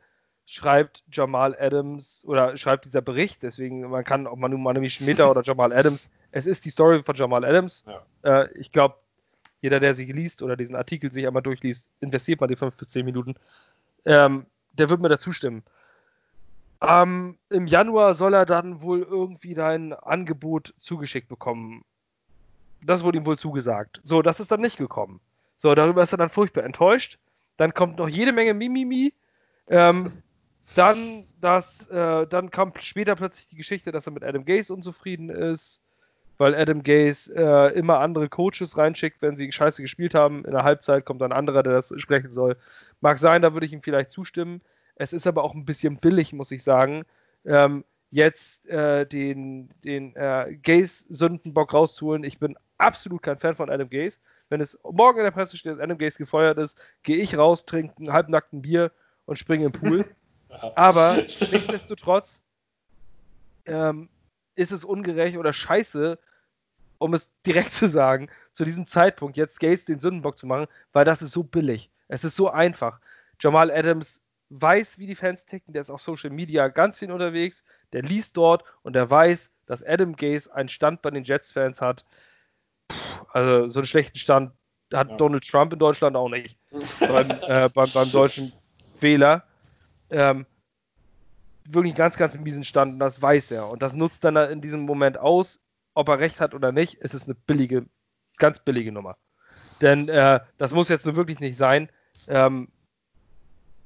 A: schreibt Jamal Adams oder schreibt dieser Bericht, deswegen man kann, ob man nun Manemi Schmitter oder Jamal Adams, es ist die Story von Jamal Adams. Ja. Äh, ich glaube, jeder, der sie liest oder diesen Artikel sich einmal durchliest, investiert mal die 5 bis 10 Minuten. Ähm, der wird mir dazu stimmen. Ähm, Im Januar soll er dann wohl irgendwie dein Angebot zugeschickt bekommen. Das wurde ihm wohl zugesagt. So, das ist dann nicht gekommen. So, darüber ist er dann furchtbar enttäuscht. Dann kommt noch jede Menge Mimimi. Ähm, dann, das, äh, dann kam später plötzlich die Geschichte, dass er mit Adam Gaze unzufrieden ist, weil Adam Gaze äh, immer andere Coaches reinschickt, wenn sie scheiße gespielt haben. In der Halbzeit kommt dann ein anderer, der das sprechen soll. Mag sein, da würde ich ihm vielleicht zustimmen. Es ist aber auch ein bisschen billig, muss ich sagen, ähm, jetzt äh, den, den äh, Gaze-Sündenbock rauszuholen. Ich bin absolut kein Fan von Adam Gaze. Wenn es morgen in der Presse steht, dass Adam Gaze gefeuert ist, gehe ich raus, trinke einen halbnackten Bier und springe im Pool. Aber nichtsdestotrotz ähm, ist es ungerecht oder scheiße, um es direkt zu sagen, zu diesem Zeitpunkt jetzt Gaze den Sündenbock zu machen, weil das ist so billig. Es ist so einfach. Jamal Adams weiß, wie die Fans ticken, der ist auf Social Media ganz viel unterwegs, der liest dort und der weiß, dass Adam Gaze einen Stand bei den Jets-Fans hat. Puh, also so einen schlechten Stand hat ja. Donald Trump in Deutschland auch nicht. beim, äh, beim, beim deutschen Wähler ähm, wirklich ganz, ganz miesen Stand und das weiß er. Und das nutzt dann in diesem Moment aus, ob er recht hat oder nicht, ist es eine billige, ganz billige Nummer. Denn äh, das muss jetzt so wirklich nicht sein. Ähm,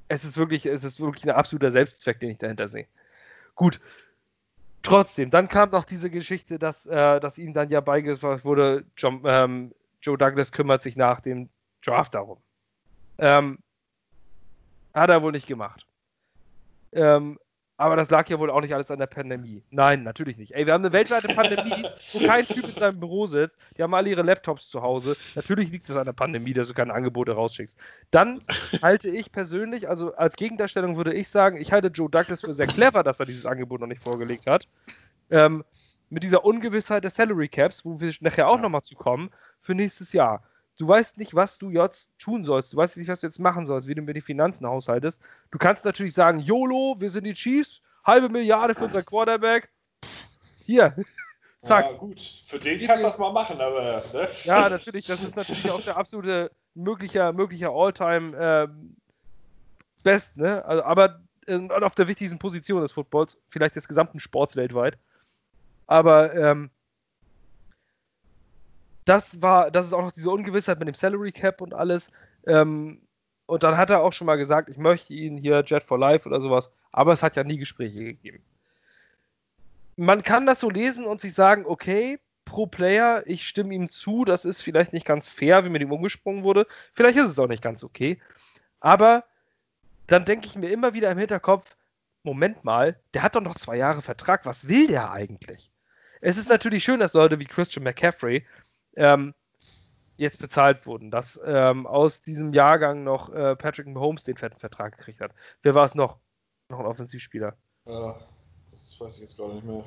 A: es ist wirklich, es ist wirklich ein absoluter Selbstzweck, den ich dahinter sehe. Gut. Trotzdem, dann kam noch diese Geschichte, dass, äh, dass ihm dann ja beigebracht wurde, John, ähm, Joe Douglas kümmert sich nach dem Draft darum. Ähm, hat er wohl nicht gemacht. Ähm, aber das lag ja wohl auch nicht alles an der Pandemie. Nein, natürlich nicht. Ey, wir haben eine weltweite Pandemie, wo kein Typ in seinem Büro sitzt. Die haben alle ihre Laptops zu Hause. Natürlich liegt es an der Pandemie, dass du keine Angebote rausschickst. Dann halte ich persönlich, also als Gegendarstellung würde ich sagen, ich halte Joe Douglas für sehr clever, dass er dieses Angebot noch nicht vorgelegt hat. Ähm, mit dieser Ungewissheit des Salary Caps, wo wir nachher auch ja. nochmal zu kommen, für nächstes Jahr. Du weißt nicht, was du jetzt tun sollst. Du weißt nicht, was du jetzt machen sollst, wie du mit den Finanzen haushaltest. Du kannst natürlich sagen, YOLO, wir sind die Chiefs, halbe Milliarde für unser Quarterback. Hier.
B: Zack. Ja, gut, für den kannst du das mal machen, aber.
A: Ne? Ja, natürlich, das ist natürlich auch der absolute möglicher, möglicher All-Time ähm, Best, ne? Also, aber äh, auf der wichtigsten Position des Footballs, vielleicht des gesamten Sports weltweit. Aber ähm, das war, das ist auch noch diese Ungewissheit mit dem Salary Cap und alles. Ähm, und dann hat er auch schon mal gesagt, ich möchte ihn hier Jet for Life oder sowas, aber es hat ja nie Gespräche gegeben. Man kann das so lesen und sich sagen, okay, pro Player, ich stimme ihm zu, das ist vielleicht nicht ganz fair, wie mit ihm umgesprungen wurde. Vielleicht ist es auch nicht ganz okay. Aber dann denke ich mir immer wieder im Hinterkopf, Moment mal, der hat doch noch zwei Jahre Vertrag, was will der eigentlich? Es ist natürlich schön, dass Leute wie Christian McCaffrey ähm, jetzt bezahlt wurden, dass ähm, aus diesem Jahrgang noch äh, Patrick Mahomes den fetten Vertrag gekriegt hat. Wer war es noch? Noch ein Offensivspieler.
B: Uh, das weiß ich jetzt gar nicht mehr.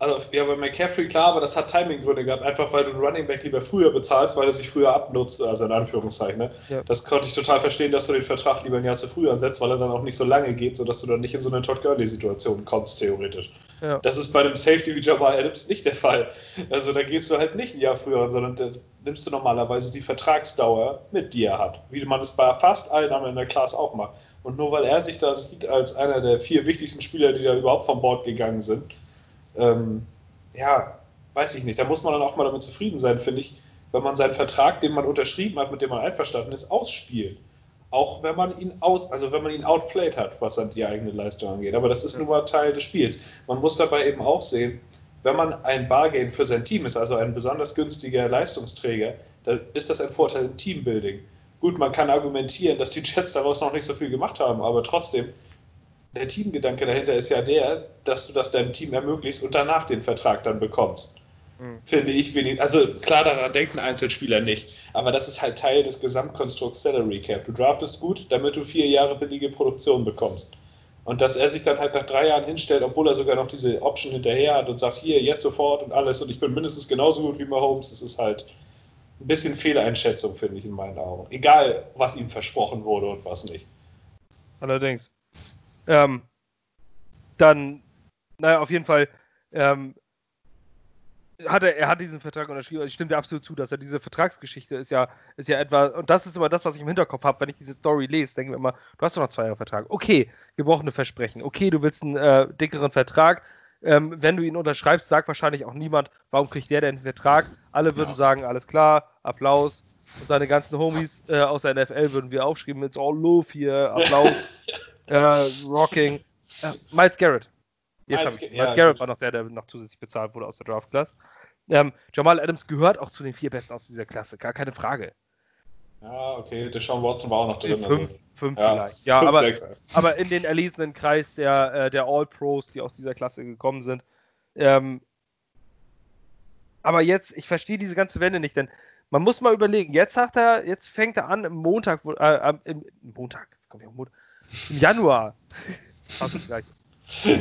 B: Also, ja, bei McCaffrey klar, aber das hat Timing-Gründe gehabt, einfach weil du einen Running Back lieber früher bezahlst, weil er sich früher abnutzt, also in Anführungszeichen. Ne? Ja. Das konnte ich total verstehen, dass du den Vertrag lieber ein Jahr zu früh ansetzt, weil er dann auch nicht so lange geht, sodass du dann nicht in so eine Todd Gurley-Situation kommst, theoretisch. Ja. Das ist bei einem Safety wie Jamal Adams nicht der Fall. Also da gehst du halt nicht ein Jahr früher an, sondern da nimmst du normalerweise die Vertragsdauer mit, die er hat. Wie man es bei fast allen anderen in der Class auch macht. Und nur weil er sich da sieht als einer der vier wichtigsten Spieler, die da überhaupt von Bord gegangen sind, ähm, ja, weiß ich nicht. Da muss man dann auch mal damit zufrieden sein, finde ich. wenn man seinen Vertrag, den man unterschrieben hat, mit dem man einverstanden ist, ausspielt. Auch wenn man ihn out, also wenn man ihn outplayed hat, was dann die eigene Leistung angeht. Aber das ist ja. nun mal Teil des Spiels. Man muss dabei eben auch sehen, wenn man ein Bargain für sein Team ist, also ein besonders günstiger Leistungsträger, dann ist das ein Vorteil im Teambuilding. Gut, man kann argumentieren, dass die Jets daraus noch nicht so viel gemacht haben, aber trotzdem, der Teamgedanke dahinter ist ja der, dass du das deinem Team ermöglicht und danach den Vertrag dann bekommst. Mhm. Finde ich wenig. Also klar, daran denken Einzelspieler nicht. Aber das ist halt Teil des Gesamtkonstrukts Salary Cap. Du draftest gut, damit du vier Jahre billige Produktion bekommst. Und dass er sich dann halt nach drei Jahren hinstellt, obwohl er sogar noch diese Option hinterher hat und sagt, hier, jetzt sofort und alles und ich bin mindestens genauso gut wie Mahomes, das ist halt ein bisschen Fehleinschätzung, finde ich in meinen Augen. Egal, was ihm versprochen wurde und was nicht.
A: Allerdings. Ähm, dann, naja, auf jeden Fall, ähm, hat er, er hat diesen Vertrag unterschrieben. Also ich stimme dir absolut zu, dass er diese Vertragsgeschichte ist ja, ist ja etwa, und das ist immer das, was ich im Hinterkopf habe, wenn ich diese Story lese, denke ich mir immer, du hast doch noch zwei Jahre Vertrag. Okay, gebrochene Versprechen. Okay, du willst einen äh, dickeren Vertrag. Ähm, wenn du ihn unterschreibst, sagt wahrscheinlich auch niemand, warum kriegt der denn einen Vertrag? Alle würden sagen, alles klar, Applaus. Und seine ganzen Homies äh, aus der NFL würden wir aufschreiben, it's all love hier, Applaus, äh, Rocking. Äh, Miles Garrett. Jetzt Miles, ich, Miles ja, Garrett gut. war noch der, der noch zusätzlich bezahlt wurde aus der Draft Class. Ähm, Jamal Adams gehört auch zu den vier Besten aus dieser Klasse, gar keine Frage.
B: Ja, okay, der Sean Watson war auch noch drin.
A: Fünf, also. fünf ja, vielleicht. Ja, fünf, aber, sechs, aber in den erlesenen Kreis der, äh, der All-Pros, die aus dieser Klasse gekommen sind. Ähm, aber jetzt, ich verstehe diese ganze Wende nicht, denn man muss mal überlegen, jetzt sagt er, jetzt fängt er an im Montag, äh, im, Montag, komm ich auf Montag, im Januar, fast das gleiche,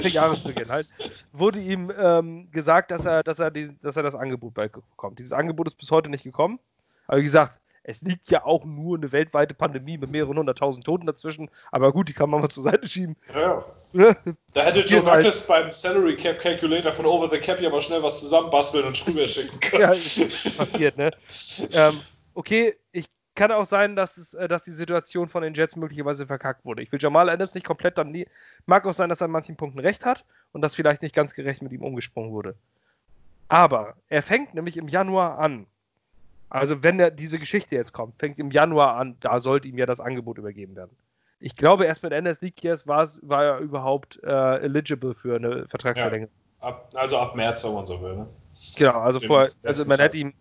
A: Jahresbeginn halt, wurde ihm ähm, gesagt, dass er, dass, er die, dass er das Angebot bald bekommt. Dieses Angebot ist bis heute nicht gekommen. Aber wie gesagt, es liegt ja auch nur eine weltweite Pandemie mit mehreren hunderttausend Toten dazwischen. Aber gut, die kann man mal zur Seite schieben.
B: Ja. Ne? Da hätte Joe Douglas halt. beim Salary Cap Calculator von Over the Cap ja mal schnell was zusammenbasteln und rüber schicken können. ja,
A: passiert, ne? ähm, okay, ich kann auch sein, dass, es, äh, dass die Situation von den Jets möglicherweise verkackt wurde. Ich will Jamal Adams nicht komplett dann nie. Mag auch sein, dass er an manchen Punkten recht hat und dass vielleicht nicht ganz gerecht mit ihm umgesprungen wurde. Aber er fängt nämlich im Januar an. Also, wenn er, diese Geschichte jetzt kommt, fängt im Januar an, da sollte ihm ja das Angebot übergeben werden. Ich glaube, erst mit Years war, war er überhaupt äh, eligible für eine Vertragsverlängerung.
B: Ja, ab, also ab März, wenn man so will. Ne?
A: Genau, also vorher, also man hätte ihm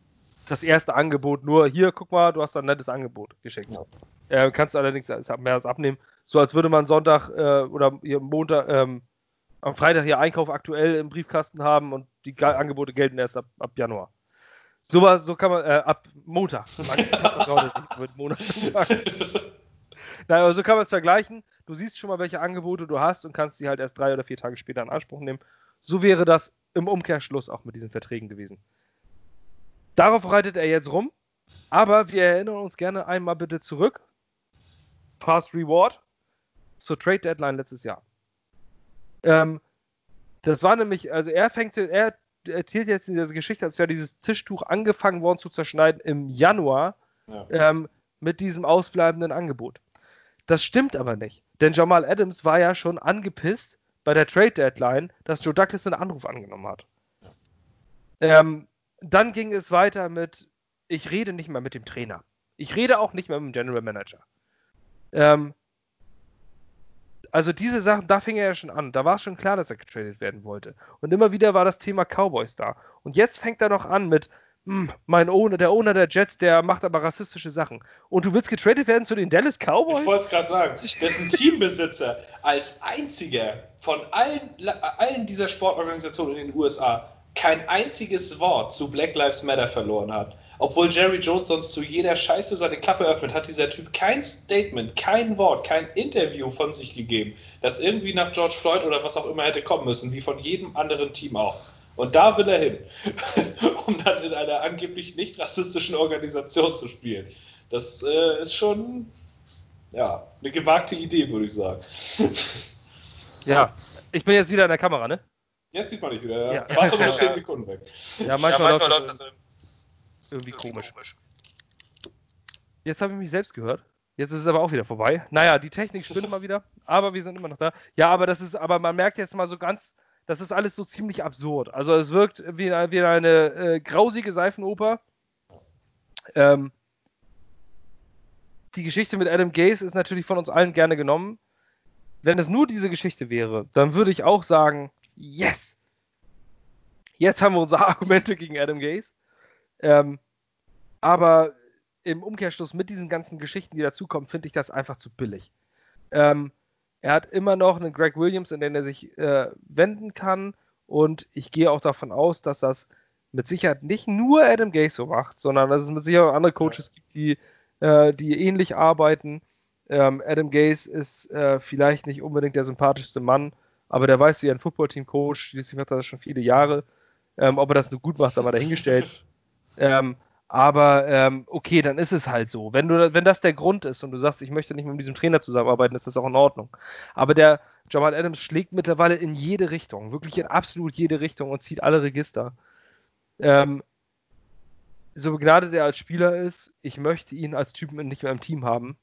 A: das erste Angebot nur, hier, guck mal, du hast ein nettes Angebot geschickt. Ja. Äh, kannst allerdings mehr als abnehmen. So als würde man Sonntag äh, oder Montag, ähm, am Freitag hier Einkauf aktuell im Briefkasten haben und die Ge Angebote gelten erst ab, ab Januar. So, was, so kann man, äh, ab Montag. Monat Nein, aber so kann man es vergleichen. Du siehst schon mal, welche Angebote du hast und kannst sie halt erst drei oder vier Tage später in Anspruch nehmen. So wäre das im Umkehrschluss auch mit diesen Verträgen gewesen. Darauf reitet er jetzt rum. Aber wir erinnern uns gerne einmal bitte zurück. Fast Reward zur Trade Deadline letztes Jahr. Ähm, das war nämlich, also er fängt, er erzählt jetzt in dieser Geschichte, als wäre dieses Tischtuch angefangen worden zu zerschneiden im Januar ja. ähm, mit diesem ausbleibenden Angebot. Das stimmt aber nicht, denn Jamal Adams war ja schon angepisst bei der Trade Deadline, dass Joe Douglas einen Anruf angenommen hat. Ja. Ähm, dann ging es weiter mit, ich rede nicht mehr mit dem Trainer. Ich rede auch nicht mehr mit dem General Manager. Ähm, also diese Sachen, da fing er ja schon an. Da war es schon klar, dass er getradet werden wollte. Und immer wieder war das Thema Cowboys da. Und jetzt fängt er noch an mit, hm, mein Owner, der Owner der Jets, der macht aber rassistische Sachen. Und du willst getradet werden zu den Dallas Cowboys?
B: Ich wollte es gerade sagen. Dessen Teambesitzer als einziger von allen, allen dieser Sportorganisationen in den USA kein einziges Wort zu Black Lives Matter verloren hat. Obwohl Jerry Jones sonst zu jeder Scheiße seine Klappe öffnet, hat dieser Typ kein Statement, kein Wort, kein Interview von sich gegeben, das irgendwie nach George Floyd oder was auch immer hätte kommen müssen, wie von jedem anderen Team auch. Und da will er hin, um dann in einer angeblich nicht rassistischen Organisation zu spielen. Das äh, ist schon ja, eine gewagte Idee, würde ich sagen.
A: Ja, ich bin jetzt wieder in der Kamera, ne?
B: Jetzt sieht man nicht wieder. Ja. Warst aber noch 10 Sekunden weg.
A: Ja, manchmal, ja, manchmal läuft, das irgendwie, irgendwie komisch. komisch. Jetzt habe ich mich selbst gehört. Jetzt ist es aber auch wieder vorbei. Naja, die Technik spinnt mal wieder, aber wir sind immer noch da. Ja, aber das ist, aber man merkt jetzt mal so ganz, das ist alles so ziemlich absurd. Also es wirkt wie, wie eine äh, grausige Seifenoper. Ähm, die Geschichte mit Adam Gaze ist natürlich von uns allen gerne genommen. Wenn es nur diese Geschichte wäre, dann würde ich auch sagen, yes! Jetzt haben wir unsere Argumente gegen Adam Gaze. Ähm, aber im Umkehrschluss mit diesen ganzen Geschichten, die dazukommen, finde ich das einfach zu billig. Ähm, er hat immer noch einen Greg Williams, in den er sich äh, wenden kann. Und ich gehe auch davon aus, dass das mit Sicherheit nicht nur Adam Gaze so macht, sondern dass es mit Sicherheit auch andere Coaches gibt, die, äh, die ähnlich arbeiten. Ähm, Adam Gaze ist äh, vielleicht nicht unbedingt der sympathischste Mann, aber der weiß, wie ein Footballteam coacht. Schließlich hat er das schon viele Jahre. Ähm, ob er das nur gut macht, aber dahingestellt. Ähm, aber ähm, okay, dann ist es halt so. Wenn, du, wenn das der Grund ist und du sagst, ich möchte nicht mit diesem Trainer zusammenarbeiten, ist das auch in Ordnung. Aber der Jamal Adams schlägt mittlerweile in jede Richtung, wirklich in absolut jede Richtung und zieht alle Register. Ähm, so begnadet er als Spieler ist, ich möchte ihn als Typen nicht mehr im Team haben.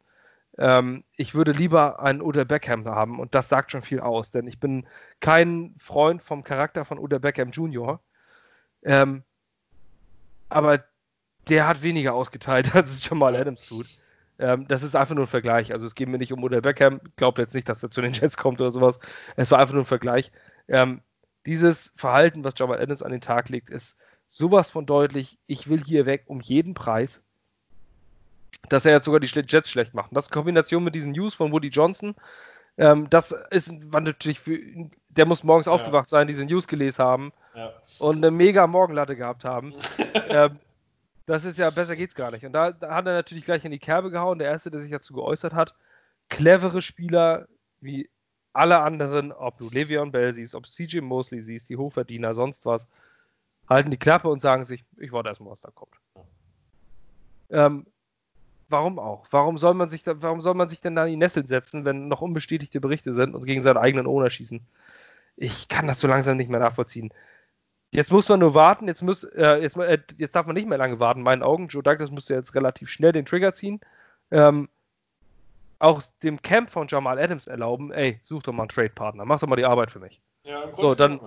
A: Ähm, ich würde lieber einen Odell Beckham haben und das sagt schon viel aus, denn ich bin kein Freund vom Charakter von Odell Beckham Jr. Ähm, aber der hat weniger ausgeteilt, als es Jamal Adams tut. Ähm, das ist einfach nur ein Vergleich. Also es geht mir nicht um Odell Beckham. Glaubt jetzt nicht, dass er zu den Jets kommt oder sowas. Es war einfach nur ein Vergleich. Ähm, dieses Verhalten, was Jamal Adams an den Tag legt, ist sowas von deutlich. Ich will hier weg um jeden Preis. Dass er jetzt sogar die Jets schlecht macht. Das in Kombination mit diesen News von Woody Johnson, ähm, das ist, war natürlich für, der muss morgens ja. aufgewacht sein, diese News gelesen haben ja. und eine mega Morgenlatte gehabt haben. ähm, das ist ja, besser geht's gar nicht. Und da, da, hat er natürlich gleich in die Kerbe gehauen, der Erste, der sich dazu geäußert hat. Clevere Spieler wie alle anderen, ob du Le'Veon Bell siehst, ob CJ Mosley siehst, die Hochverdiener, sonst was, halten die Klappe und sagen sich, ich warte erstmal, was da kommt. Ähm, warum auch? Warum soll man sich da, warum soll man sich denn da in die Nesseln setzen, wenn noch unbestätigte Berichte sind und gegen seinen eigenen Owner schießen? Ich kann das so langsam nicht mehr nachvollziehen. Jetzt muss man nur warten, jetzt, muss, äh, jetzt, äh, jetzt darf man nicht mehr lange warten, in meinen Augen. Joe Douglas müsste jetzt relativ schnell den Trigger ziehen. Ähm, auch dem Camp von Jamal Adams erlauben, ey, such doch mal einen Trade-Partner, mach doch mal die Arbeit für mich. Ja, so, dann,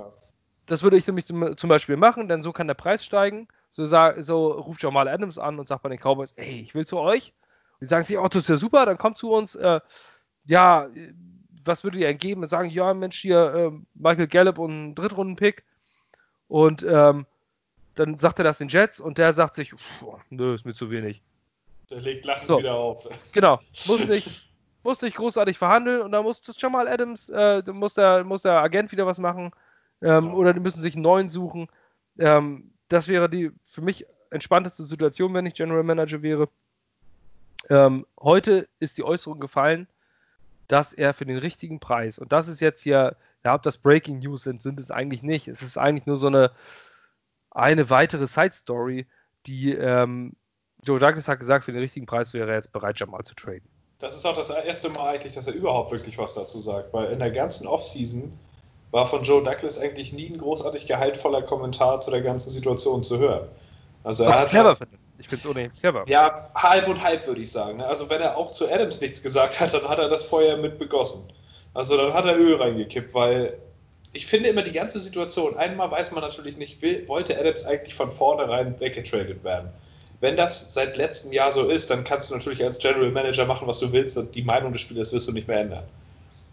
A: das würde ich nämlich zum, zum, Beispiel machen, denn so kann der Preis steigen. So, so ruft Jamal Adams an und sagt bei den Cowboys, ey, ich will zu euch. die sagen sich, oh, das ist ja super, dann kommt zu uns. Äh, ja, was würdet ihr entgeben? Und sagen, ja, Mensch, hier äh, Michael Gallup und ein Drittrunden-Pick. Und ähm, dann sagt er das den Jets und der sagt sich, nö, ist mir zu wenig.
B: Der legt lachend so. wieder auf.
A: Genau, muss nicht, muss nicht großartig verhandeln und da muss das Jamal Adams, äh, muss, der, muss der Agent wieder was machen ähm, ja. oder die müssen sich einen neuen suchen. Ähm, das wäre die für mich entspannteste Situation, wenn ich General Manager wäre. Ähm, heute ist die Äußerung gefallen, dass er für den richtigen Preis, und das ist jetzt hier ja, ob das Breaking News sind, sind es eigentlich nicht. Es ist eigentlich nur so eine, eine weitere Side-Story, die ähm, Joe Douglas hat gesagt, für den richtigen Preis wäre er jetzt bereit, Jamal zu traden.
B: Das ist auch das erste Mal eigentlich, dass er überhaupt wirklich was dazu sagt, weil in der ganzen Offseason war von Joe Douglas eigentlich nie ein großartig gehaltvoller Kommentar zu der ganzen Situation zu hören.
A: Also was er hat clever finde. Ich finde es ohnehin clever.
B: Ja, halb und halb würde ich sagen. Ne? Also wenn er auch zu Adams nichts gesagt hat, dann hat er das Feuer mit begossen. Also dann hat er Öl reingekippt, weil ich finde immer die ganze Situation, einmal weiß man natürlich nicht, will, wollte Adams eigentlich von vornherein weggetradet werden. Wenn das seit letztem Jahr so ist, dann kannst du natürlich als General Manager machen, was du willst. Die Meinung des Spielers wirst du nicht mehr ändern.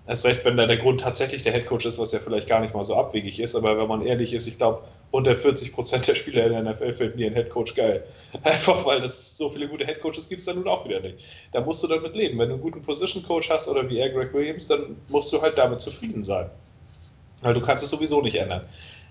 B: Erst recht, wenn da der Grund tatsächlich der Headcoach ist, was ja vielleicht gar nicht mal so abwegig ist, aber wenn man ehrlich ist, ich glaube, unter 40 Prozent der Spieler in der NFL finden ihren Headcoach geil. Einfach weil es so viele gute Headcoaches gibt es dann nun auch wieder nicht. Da musst du damit leben. Wenn du einen guten Position Coach hast oder wie er Greg Williams, dann musst du halt damit zufrieden sein. Weil du kannst es sowieso nicht ändern.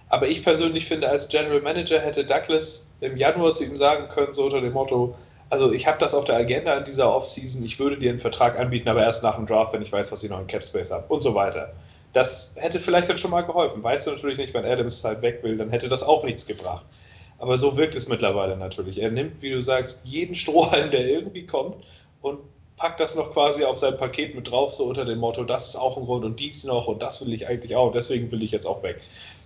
B: Aber ich persönlich finde, als General Manager hätte Douglas im Januar zu ihm sagen können, so unter dem Motto, also ich habe das auf der Agenda in dieser Offseason, ich würde dir einen Vertrag anbieten, aber erst nach dem Draft, wenn ich weiß, was ich noch in Capspace habe und so weiter. Das hätte vielleicht dann schon mal geholfen. Weißt du natürlich nicht, wenn Adams halt weg will, dann hätte das auch nichts gebracht. Aber so wirkt es mittlerweile natürlich. Er nimmt, wie du sagst, jeden Strohhalm, der irgendwie kommt und packt das noch quasi auf sein Paket mit drauf, so unter dem Motto, das ist auch ein Grund und dies noch und das will ich eigentlich auch, deswegen will ich jetzt auch weg.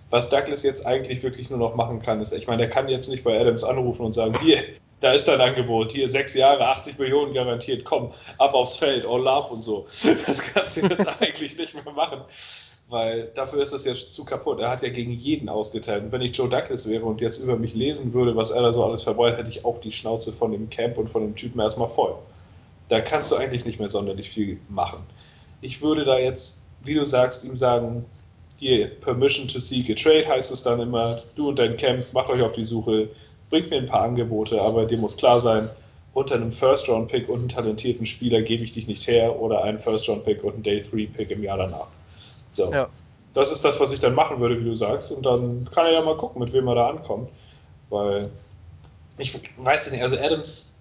B: Was Douglas jetzt eigentlich wirklich nur noch machen kann, ist, ich meine, er kann jetzt nicht bei Adams anrufen und sagen, hier, da ist dein Angebot, hier sechs Jahre, 80 Millionen garantiert, komm, ab aufs Feld, all love und so. Das kannst du jetzt eigentlich nicht mehr machen, weil dafür ist es jetzt zu kaputt. Er hat ja gegen jeden ausgeteilt. Und wenn ich Joe Douglas wäre und jetzt über mich lesen würde, was er da so alles verbreitet, hätte ich auch die Schnauze von dem Camp und von dem Typen erstmal voll. Da kannst du eigentlich nicht mehr sonderlich viel machen. Ich würde da jetzt, wie du sagst, ihm sagen, hier, Permission to seek a trade heißt es dann immer, du und dein Camp, macht euch auf die Suche, bringt mir ein paar Angebote, aber dir muss klar sein, unter einem First-Round-Pick und einem talentierten Spieler gebe ich dich nicht her oder einen First-Round-Pick und einen Day-3-Pick im Jahr danach. So. Ja. Das ist das, was ich dann machen würde, wie du sagst. Und dann kann er ja mal gucken, mit wem er da ankommt. Weil ich weiß es nicht, also Adams,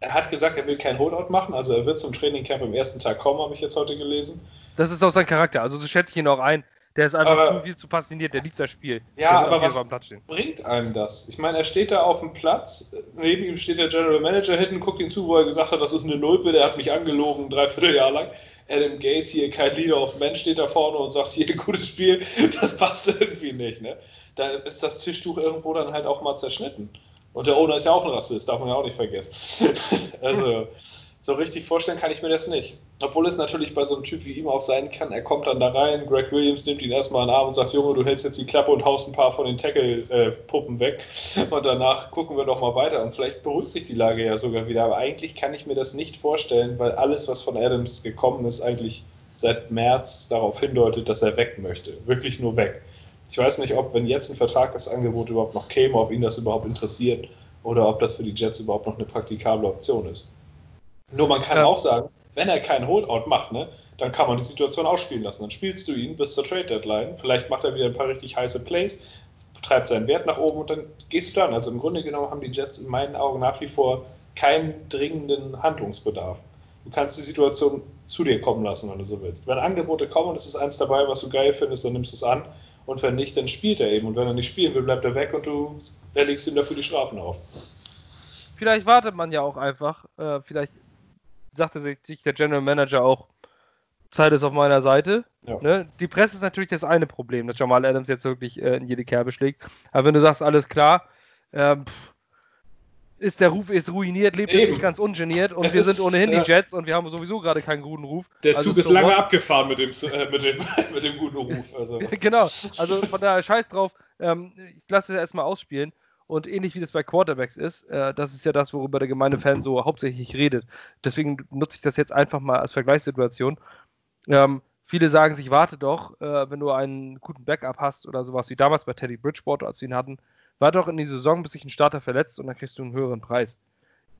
B: er hat gesagt, er will kein Holdout machen, also er wird zum Trainingcamp am ersten Tag kommen, habe ich jetzt heute gelesen.
A: Das ist auch sein Charakter, also so schätze ich ihn auch ein. Der ist einfach aber, zu viel zu passioniert, der liebt das Spiel.
B: Ja, aber was bringt einem das? Ich meine, er steht da auf dem Platz, neben ihm steht der General Manager hinten, guckt ihn zu, wo er gesagt hat, das ist eine Nulpe, der hat mich angelogen, ein Dreivierteljahr lang. Adam Gaze hier, kein Leader of Men, steht da vorne und sagt, hier, gutes Spiel, das passt irgendwie nicht, ne? Da ist das Tischtuch irgendwo dann halt auch mal zerschnitten. Und der Owner ist ja auch ein Rassist, darf man ja auch nicht vergessen. also, so richtig vorstellen kann ich mir das nicht. Obwohl es natürlich bei so einem Typ wie ihm auch sein kann, er kommt dann da rein, Greg Williams nimmt ihn erstmal in den Arm und sagt, Junge, du hältst jetzt die Klappe und haust ein paar von den Tackle-Puppen weg und danach gucken wir doch mal weiter und vielleicht beruhigt sich die Lage ja sogar wieder, aber eigentlich kann ich mir das nicht vorstellen, weil alles, was von Adams gekommen ist, eigentlich seit März darauf hindeutet, dass er weg möchte, wirklich nur weg. Ich weiß nicht, ob, wenn jetzt ein Vertragsangebot überhaupt noch käme, ob ihn das überhaupt interessiert oder ob das für die Jets überhaupt noch eine praktikable Option ist. Nur man kann ja. auch sagen, wenn er keinen Holdout macht, ne, dann kann man die Situation ausspielen lassen. Dann spielst du ihn bis zur Trade Deadline. Vielleicht macht er wieder ein paar richtig heiße Plays, treibt seinen Wert nach oben und dann gehst du dann. Also im Grunde genommen haben die Jets in meinen Augen nach wie vor keinen dringenden Handlungsbedarf. Du kannst die Situation zu dir kommen lassen, wenn du so willst. Wenn Angebote kommen und es ist eins dabei, was du geil findest, dann nimmst du es an. Und wenn nicht, dann spielt er eben. Und wenn er nicht spielen will, bleibt er weg und du erlegst ihm dafür die Strafen auf.
A: Vielleicht wartet man ja auch einfach. Äh, vielleicht sagte sich der General Manager auch, Zeit ist auf meiner Seite. Ja. Ne? Die Presse ist natürlich das eine Problem, dass Jamal Adams jetzt wirklich äh, in jede Kerbe schlägt. Aber wenn du sagst, alles klar, ähm, ist der Ruf ist ruiniert, lebt Eben. nicht ganz ungeniert und es wir ist, sind ohnehin ja. die Jets und wir haben sowieso gerade keinen guten Ruf.
B: Der also Zug ist, so lange what? abgefahren mit dem, äh, mit, dem, mit dem guten Ruf. Also.
A: genau, also von daher scheiß drauf. Ähm, ich lasse es erstmal ausspielen. Und ähnlich wie das bei Quarterbacks ist, äh, das ist ja das, worüber der gemeine Fan so hauptsächlich redet. Deswegen nutze ich das jetzt einfach mal als Vergleichssituation. Ähm, viele sagen sich, warte doch, äh, wenn du einen guten Backup hast oder sowas wie damals bei Teddy Bridgewater, als wir ihn hatten, warte doch in die Saison, bis sich ein Starter verletzt und dann kriegst du einen höheren Preis.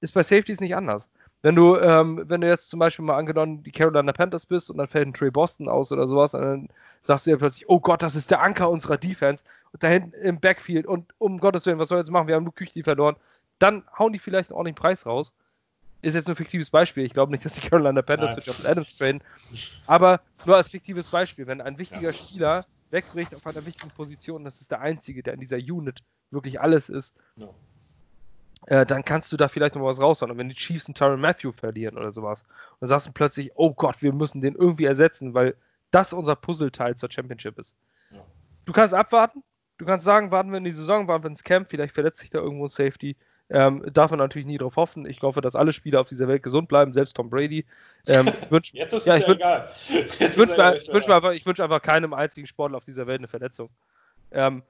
A: Ist bei Safeties nicht anders. Wenn du, ähm, wenn du jetzt zum Beispiel mal angenommen die Carolina Panthers bist und dann fällt ein Trey Boston aus oder sowas, dann sagst du dir plötzlich, oh Gott, das ist der Anker unserer Defense und da hinten im Backfield und um Gottes Willen, was soll jetzt machen? Wir haben nur Küchli verloren. Dann hauen die vielleicht einen ordentlichen Preis raus. Ist jetzt nur ein fiktives Beispiel. Ich glaube nicht, dass die Carolina Panthers mit Jonathan Adams traden. Aber nur als fiktives Beispiel, wenn ein wichtiger ja. Spieler wegbricht auf einer wichtigen Position, das ist der einzige, der in dieser Unit wirklich alles ist, no. Äh, dann kannst du da vielleicht noch was raushauen. Und wenn die Chiefs einen Tyron Matthew verlieren oder sowas, und dann sagst du plötzlich, oh Gott, wir müssen den irgendwie ersetzen, weil das unser Puzzleteil zur Championship ist. Ja. Du kannst abwarten, du kannst sagen, warten wir in die Saison, warten wir ins Camp, vielleicht verletzt sich da irgendwo ein Safety. Ähm, darf man natürlich nie darauf hoffen. Ich hoffe, dass alle Spieler auf dieser Welt gesund bleiben, selbst Tom Brady. Ähm, wünsch, Jetzt ist ja, es ja egal. ich wünsche wünsch einfach, wünsch einfach keinem einzigen Sportler auf dieser Welt eine Verletzung. Ähm,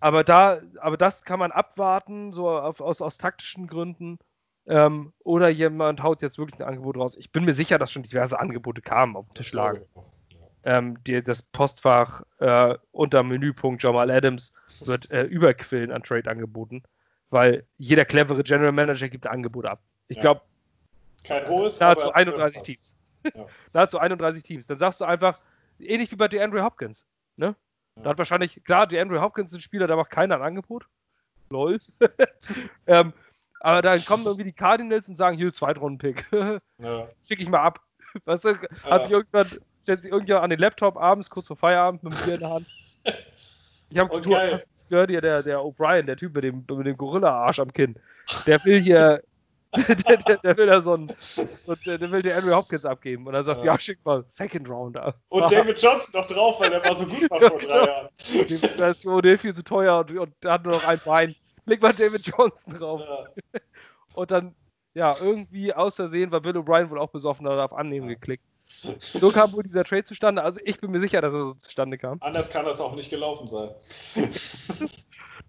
A: aber da, aber das kann man abwarten, so auf, aus, aus taktischen Gründen. Ähm, oder jemand haut jetzt wirklich ein Angebot raus. Ich bin mir sicher, dass schon diverse Angebote kamen, auf dem Tisch lagen ähm, die, das Postfach äh, unter Menüpunkt Jamal Adams wird äh, überquillen an Trade-Angeboten, weil jeder clevere General Manager gibt Angebote ab. Ich ja. glaube,
B: kein hohes,
A: nahezu 31 Teams. Ja. nahezu 31 Teams. Dann sagst du einfach, ähnlich wie bei DeAndre Hopkins. Ne? Ja. Da hat wahrscheinlich, klar, DeAndre Hopkins ist ein Spieler, da macht keiner ein Angebot. Lol. ähm, aber dann kommen irgendwie die Cardinals und sagen, hier, Zweitrunden-Pick. ja. Schick ich mal ab. Weißt du, hat sich irgendwann stellt sich irgendjemand an den Laptop abends, kurz vor Feierabend, mit dem Bier in der Hand. Ich habe oh, gehört hier, der, der O'Brien, der Typ mit dem, mit dem Gorilla-Arsch am Kinn. Der will hier, der, der, der, will da so ein, so, der, will der Andrew Hopkins abgeben. Und dann sagt, ja, ja schick mal Second Rounder.
B: Und David Johnson noch drauf, weil der war so gut war vor drei Jahren.
A: Der ist viel zu teuer und, und der hat nur noch ein Bein. Leg mal David Johnson drauf. Ja. Und dann, ja, irgendwie aus Versehen war Bill O'Brien wohl auch besoffen, da auf Annehmen geklickt. So kam wohl dieser Trade zustande. Also ich bin mir sicher, dass er so zustande kam.
B: Anders kann das auch nicht gelaufen sein.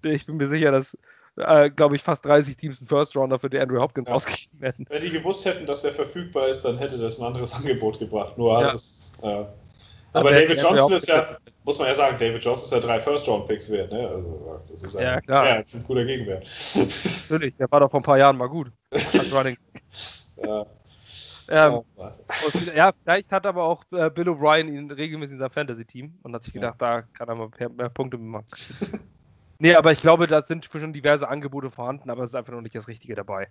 A: ich bin mir sicher, dass, äh, glaube ich, fast 30 Teams einen First Rounder für die Andrew Hopkins ja. ausgegeben hätten.
B: Wenn die gewusst hätten, dass er verfügbar ist, dann hätte das ein anderes Angebot gebracht. Nur ja. das, äh, aber David Johnson ist ja, muss man ja sagen, David Johnson ist ja drei First-Round-Picks wert. Ne? Also, das ist ja, klar. Ja, das ist ein guter Gegenwert.
A: Natürlich, der war doch vor ein paar Jahren mal gut. Running. ja. Ähm, und, ja, vielleicht hat aber auch äh, Bill O'Brien ihn regelmäßig in seinem Fantasy-Team und hat sich gedacht, ja. da kann er mal mehr, mehr Punkte machen. nee, aber ich glaube, da sind schon diverse Angebote vorhanden, aber es ist einfach noch nicht das Richtige dabei.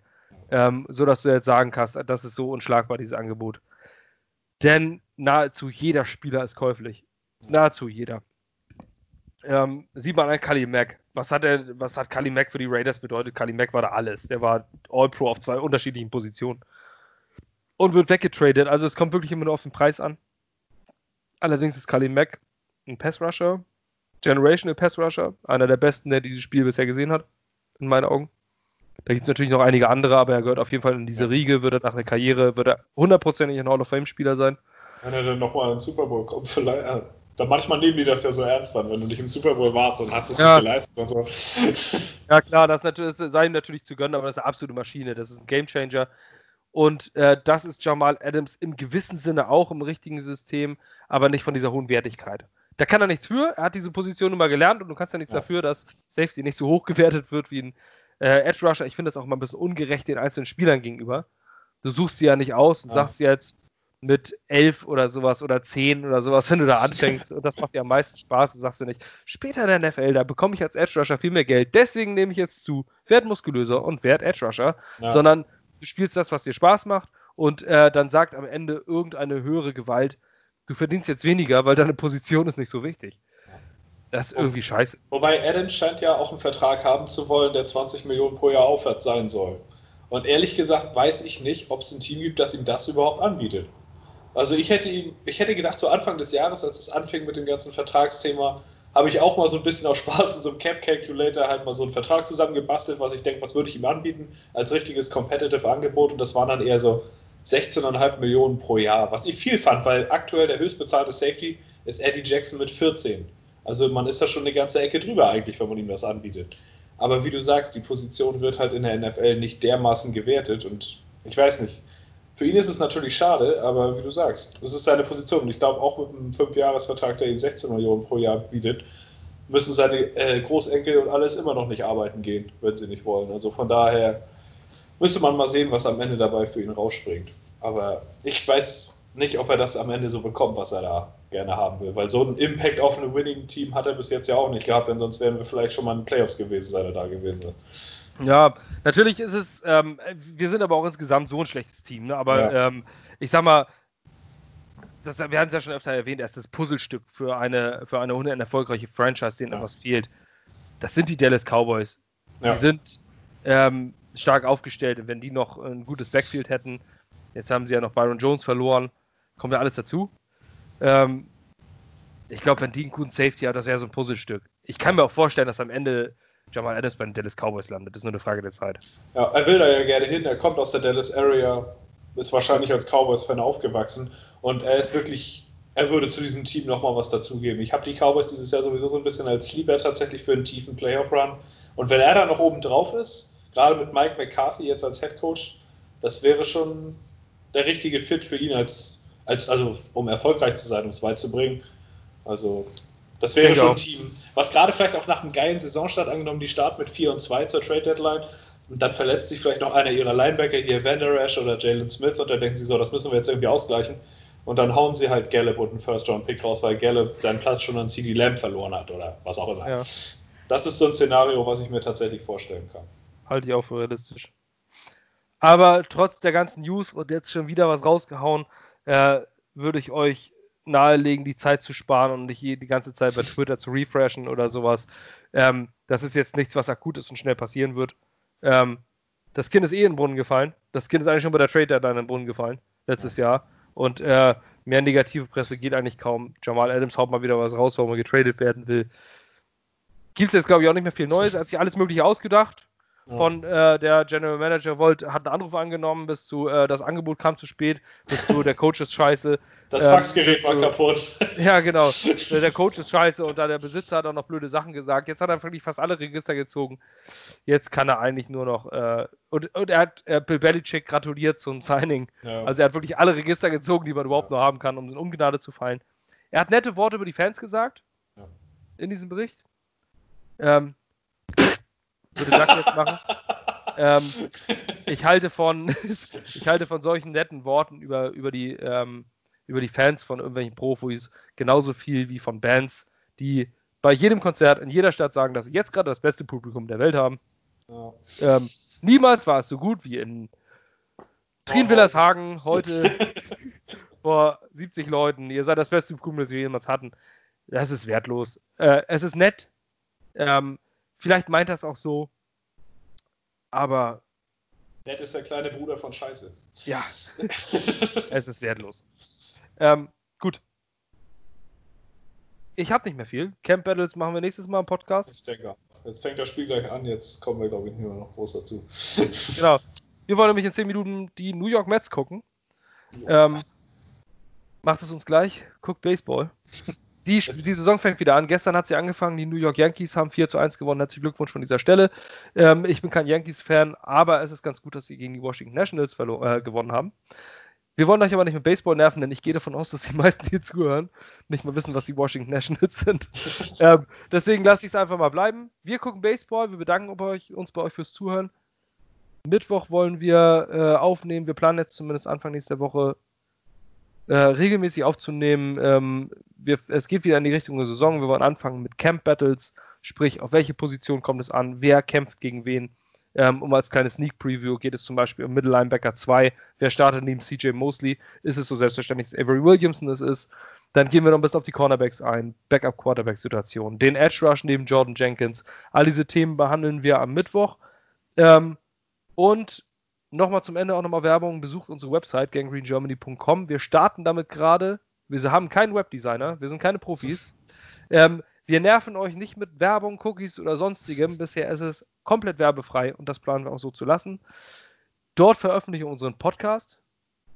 A: Ähm, so dass du jetzt sagen kannst, das ist so unschlagbar, dieses Angebot. Denn nahezu jeder Spieler ist käuflich. Nahezu jeder. Ähm, sieht man an Kali Mack. Was hat, er, was hat Kali Mack für die Raiders bedeutet? Kali Mack war da alles. Der war All-Pro auf zwei unterschiedlichen Positionen. Und wird weggetradet. Also es kommt wirklich immer nur auf den Preis an. Allerdings ist Kali Mack ein Pass-Rusher. Generational Pass-Rusher. Einer der besten, der dieses Spiel bisher gesehen hat. In meinen Augen. Da gibt es natürlich noch einige andere, aber er gehört auf jeden Fall in diese Riege, wird er nach der Karriere, wird er hundertprozentig ein Hall of Fame-Spieler sein.
B: Wenn er dann nochmal im Super Bowl kommt, vielleicht. Ja. Da manchmal nehmen die das ja so ernst dann, wenn du nicht im Super Bowl warst und hast es ja. nicht geleistet und so.
A: Ja klar, das, das sei ihm natürlich zu gönnen, aber das ist eine absolute Maschine. Das ist ein Gamechanger. Und äh, das ist Jamal Adams im gewissen Sinne auch im richtigen System, aber nicht von dieser hohen Wertigkeit. Da kann er nichts für. Er hat diese Position immer gelernt und du kannst ja nichts ja. dafür, dass Safety nicht so hoch gewertet wird wie ein äh, Edge Rusher. Ich finde das auch mal ein bisschen ungerecht den einzelnen Spielern gegenüber. Du suchst sie ja nicht aus und ja. sagst jetzt, mit elf oder sowas oder zehn oder sowas, wenn du da anfängst und das macht dir am meisten Spaß, dann sagst du nicht, später in der NFL, da bekomme ich als Edge Rusher viel mehr Geld, deswegen nehme ich jetzt zu, werd muskulöser und werd Edge Rusher, ja. sondern du spielst das, was dir Spaß macht und äh, dann sagt am Ende irgendeine höhere Gewalt, du verdienst jetzt weniger, weil deine Position ist nicht so wichtig. Das ist irgendwie scheiße.
B: Wobei Adams scheint ja auch einen Vertrag haben zu wollen, der 20 Millionen pro Jahr aufwärts sein soll. Und ehrlich gesagt weiß ich nicht, ob es ein Team gibt, das ihm das überhaupt anbietet. Also ich hätte ihm, ich hätte gedacht, zu Anfang des Jahres, als es anfing mit dem ganzen Vertragsthema, habe ich auch mal so ein bisschen aus Spaß in so einem Cap Calculator halt mal so einen Vertrag zusammengebastelt, was ich denke, was würde ich ihm anbieten als richtiges Competitive Angebot und das waren dann eher so 16,5 Millionen pro Jahr, was ich viel fand, weil aktuell der höchstbezahlte Safety ist Eddie Jackson mit 14. Also man ist da schon eine ganze Ecke drüber eigentlich, wenn man ihm das anbietet. Aber wie du sagst, die Position wird halt in der NFL nicht dermaßen gewertet und ich weiß nicht. Für ihn ist es natürlich schade, aber wie du sagst, das ist seine Position. Und ich glaube, auch mit einem Fünfjahresvertrag, der ihm 16 Millionen pro Jahr bietet, müssen seine äh, Großenkel und alles immer noch nicht arbeiten gehen, wenn sie nicht wollen. Also von daher müsste man mal sehen, was am Ende dabei für ihn rausspringt. Aber ich weiß nicht, ob er das am Ende so bekommt, was er da gerne haben will. Weil so einen Impact auf ein Winning-Team hat er bis jetzt ja auch nicht gehabt, denn sonst wären wir vielleicht schon mal in den Playoffs gewesen, seit er da gewesen ist.
A: Ja, natürlich ist es, ähm, wir sind aber auch insgesamt so ein schlechtes Team, ne? aber ja. ähm, ich sag mal, das, wir hatten es ja schon öfter erwähnt, erst das Puzzlestück für eine, für eine eine erfolgreiche Franchise, denen ja. etwas fehlt. Das sind die Dallas Cowboys. Ja. Die sind ähm, stark aufgestellt und wenn die noch ein gutes Backfield hätten, jetzt haben sie ja noch Byron Jones verloren, kommt ja alles dazu. Ähm, ich glaube, wenn die einen guten Safety hat, das wäre so ein Puzzlestück. Ich kann mir auch vorstellen, dass am Ende Jamal Adams bei den Dallas Cowboys landet. Das ist nur eine Frage der Zeit.
B: Ja, er will da ja gerne hin. Er kommt aus der Dallas Area, ist wahrscheinlich als Cowboys-Fan aufgewachsen und er ist wirklich, er würde zu diesem Team nochmal was dazugeben. Ich habe die Cowboys dieses Jahr sowieso so ein bisschen als Sleeper tatsächlich für einen tiefen Playoff-Run. Und wenn er da noch oben drauf ist, gerade mit Mike McCarthy jetzt als Head Coach, das wäre schon der richtige Fit für ihn als, als also um erfolgreich zu sein, um es weit zu bringen. Also das wäre schon ein Team, was gerade vielleicht auch nach einem geilen Saisonstart angenommen, die Start mit 4 und 2 zur Trade Deadline und dann verletzt sich vielleicht noch einer ihrer Linebacker, hier Van Der Esch oder Jalen Smith und dann denken sie so, das müssen wir jetzt irgendwie ausgleichen und dann hauen sie halt Gallup und einen First-Round-Pick raus, weil Gallup seinen Platz schon an CD Lamb verloren hat oder was auch immer. Ja. Das ist so ein Szenario, was ich mir tatsächlich vorstellen kann.
A: Halte ich auch für realistisch. Aber trotz der ganzen News und jetzt schon wieder was rausgehauen, äh, würde ich euch nahelegen, die Zeit zu sparen und nicht die ganze Zeit bei Twitter zu refreshen oder sowas. Ähm, das ist jetzt nichts, was akut ist und schnell passieren wird. Ähm, das Kind ist eh in den Brunnen gefallen. Das Kind ist eigentlich schon bei der Trade Deadline in den Brunnen gefallen, letztes Jahr. Und äh, mehr negative Presse geht eigentlich kaum. Jamal Adams haut mal wieder was raus, warum er getradet werden will. Gibt es jetzt, glaube ich, auch nicht mehr viel Neues. Er hat sich alles Mögliche ausgedacht von äh, der General Manager wollte, hat einen Anruf angenommen, bis zu äh, das Angebot kam zu spät, bis zu der Coach ist scheiße.
B: Das ähm, Faxgerät war kaputt.
A: Ja, genau. der Coach ist scheiße und da der Besitzer hat auch noch blöde Sachen gesagt. Jetzt hat er wirklich fast alle Register gezogen. Jetzt kann er eigentlich nur noch. Äh, und, und, er hat äh, Bill Belichick gratuliert zum Signing. Ja. Also er hat wirklich alle Register gezogen, die man überhaupt ja. nur haben kann, um in Ungnade zu fallen. Er hat nette Worte über die Fans gesagt. Ja. In diesem Bericht. Ähm, würde Sack jetzt machen. ähm, ich halte von, ich halte von solchen netten Worten über, über, die, ähm, über die Fans von irgendwelchen Profis genauso viel wie von Bands, die bei jedem Konzert in jeder Stadt sagen, dass sie jetzt gerade das beste Publikum der Welt haben. Ja. Ähm, niemals war es so gut wie in Trienwillershagen heute vor 70 Leuten. Ihr seid das beste Publikum, das wir jemals hatten. Das ist wertlos. Äh, es ist nett. Ähm, Vielleicht meint er es auch so, aber.
B: Nett ist der kleine Bruder von Scheiße.
A: Ja, es ist wertlos. Ähm, gut. Ich habe nicht mehr viel. Camp Battles machen wir nächstes Mal im Podcast.
B: Ich denke Jetzt fängt das Spiel gleich an, jetzt kommen wir, glaube ich, nicht mehr noch groß dazu.
A: genau. Wir wollen nämlich in 10 Minuten die New York Mets gucken. Ähm, macht es uns gleich. Guckt Baseball. Die, die Saison fängt wieder an. Gestern hat sie angefangen. Die New York Yankees haben 4 zu 1 gewonnen. Herzlichen Glückwunsch von dieser Stelle. Ähm, ich bin kein Yankees-Fan, aber es ist ganz gut, dass sie gegen die Washington Nationals äh, gewonnen haben. Wir wollen euch aber nicht mit Baseball nerven, denn ich gehe davon aus, dass die meisten, die zuhören, nicht mal wissen, was die Washington Nationals sind. ähm, deswegen lasse ich es einfach mal bleiben. Wir gucken Baseball. Wir bedanken uns bei euch fürs Zuhören. Mittwoch wollen wir äh, aufnehmen. Wir planen jetzt zumindest Anfang nächster Woche äh, regelmäßig aufzunehmen. Ähm, wir, es geht wieder in die Richtung der Saison. Wir wollen anfangen mit Camp Battles, sprich, auf welche Position kommt es an, wer kämpft gegen wen. Ähm, um als kleine Sneak Preview geht es zum Beispiel um Middle Linebacker 2. Wer startet neben CJ Mosley? Ist es so selbstverständlich, dass Avery Williamson es ist? Dann gehen wir noch bis auf die Cornerbacks ein, Backup-Quarterback-Situation, den Edge Rush neben Jordan Jenkins. All diese Themen behandeln wir am Mittwoch. Ähm, und nochmal zum Ende auch nochmal Werbung. Besucht unsere Website ganggreengermany.com. Wir starten damit gerade. Wir haben keinen Webdesigner, wir sind keine Profis. Ähm, wir nerven euch nicht mit Werbung, Cookies oder sonstigem. Bisher ist es komplett werbefrei und das planen wir auch so zu lassen. Dort veröffentlichen wir unseren Podcast.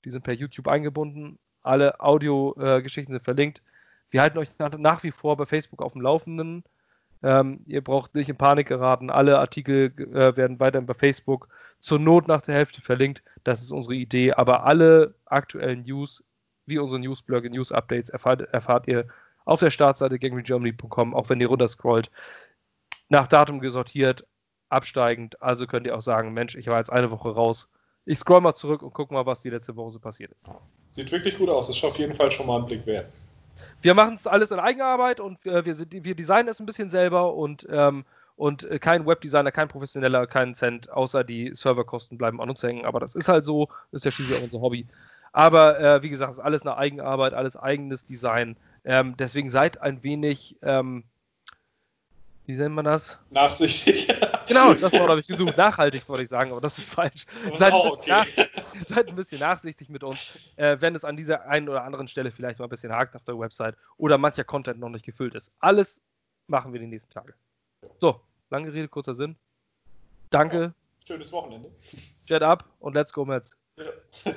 A: Die sind per YouTube eingebunden. Alle Audiogeschichten äh, sind verlinkt. Wir halten euch nach, nach, wie vor bei Facebook auf dem Laufenden. Ähm, ihr braucht nicht in Panik geraten. Alle Artikel äh, werden weiterhin bei Facebook zur Not nach der Hälfte verlinkt. Das ist unsere Idee. Aber alle aktuellen News, wie unsere Newsblöcke, News-Updates, erfahrt, erfahrt, ihr auf der Startseite gangregermany.com, auch wenn ihr runterscrollt. Nach Datum gesortiert, absteigend. Also könnt ihr auch sagen: Mensch, ich war jetzt eine Woche raus. Ich scroll mal zurück und gucke mal, was die letzte Woche so passiert ist.
B: Sieht wirklich gut aus. Das ist auf jeden Fall schon mal einen Blick wert
A: wir machen es alles in Eigenarbeit und wir, wir, sind, wir designen es ein bisschen selber und, ähm, und äh, kein Webdesigner, kein Professioneller, keinen Cent, außer die Serverkosten bleiben an uns hängen. Aber das ist halt so, ist ja schließlich auch unser Hobby. Aber äh, wie gesagt, es ist alles eine Eigenarbeit, alles eigenes Design. Ähm, deswegen seid ein wenig ähm, wie nennt man das?
B: Nachsichtig.
A: genau, das Wort habe ich gesucht. Nachhaltig wollte ich sagen, aber das ist falsch. Das seid, auch okay. nach, seid ein bisschen nachsichtig mit uns, äh, wenn es an dieser einen oder anderen Stelle vielleicht mal ein bisschen hakt auf der Website oder mancher Content noch nicht gefüllt ist. Alles machen wir die nächsten Tage. So, lange Rede, kurzer Sinn. Danke. Ja,
B: schönes Wochenende.
A: Jet up und let's go, Mets. Ja.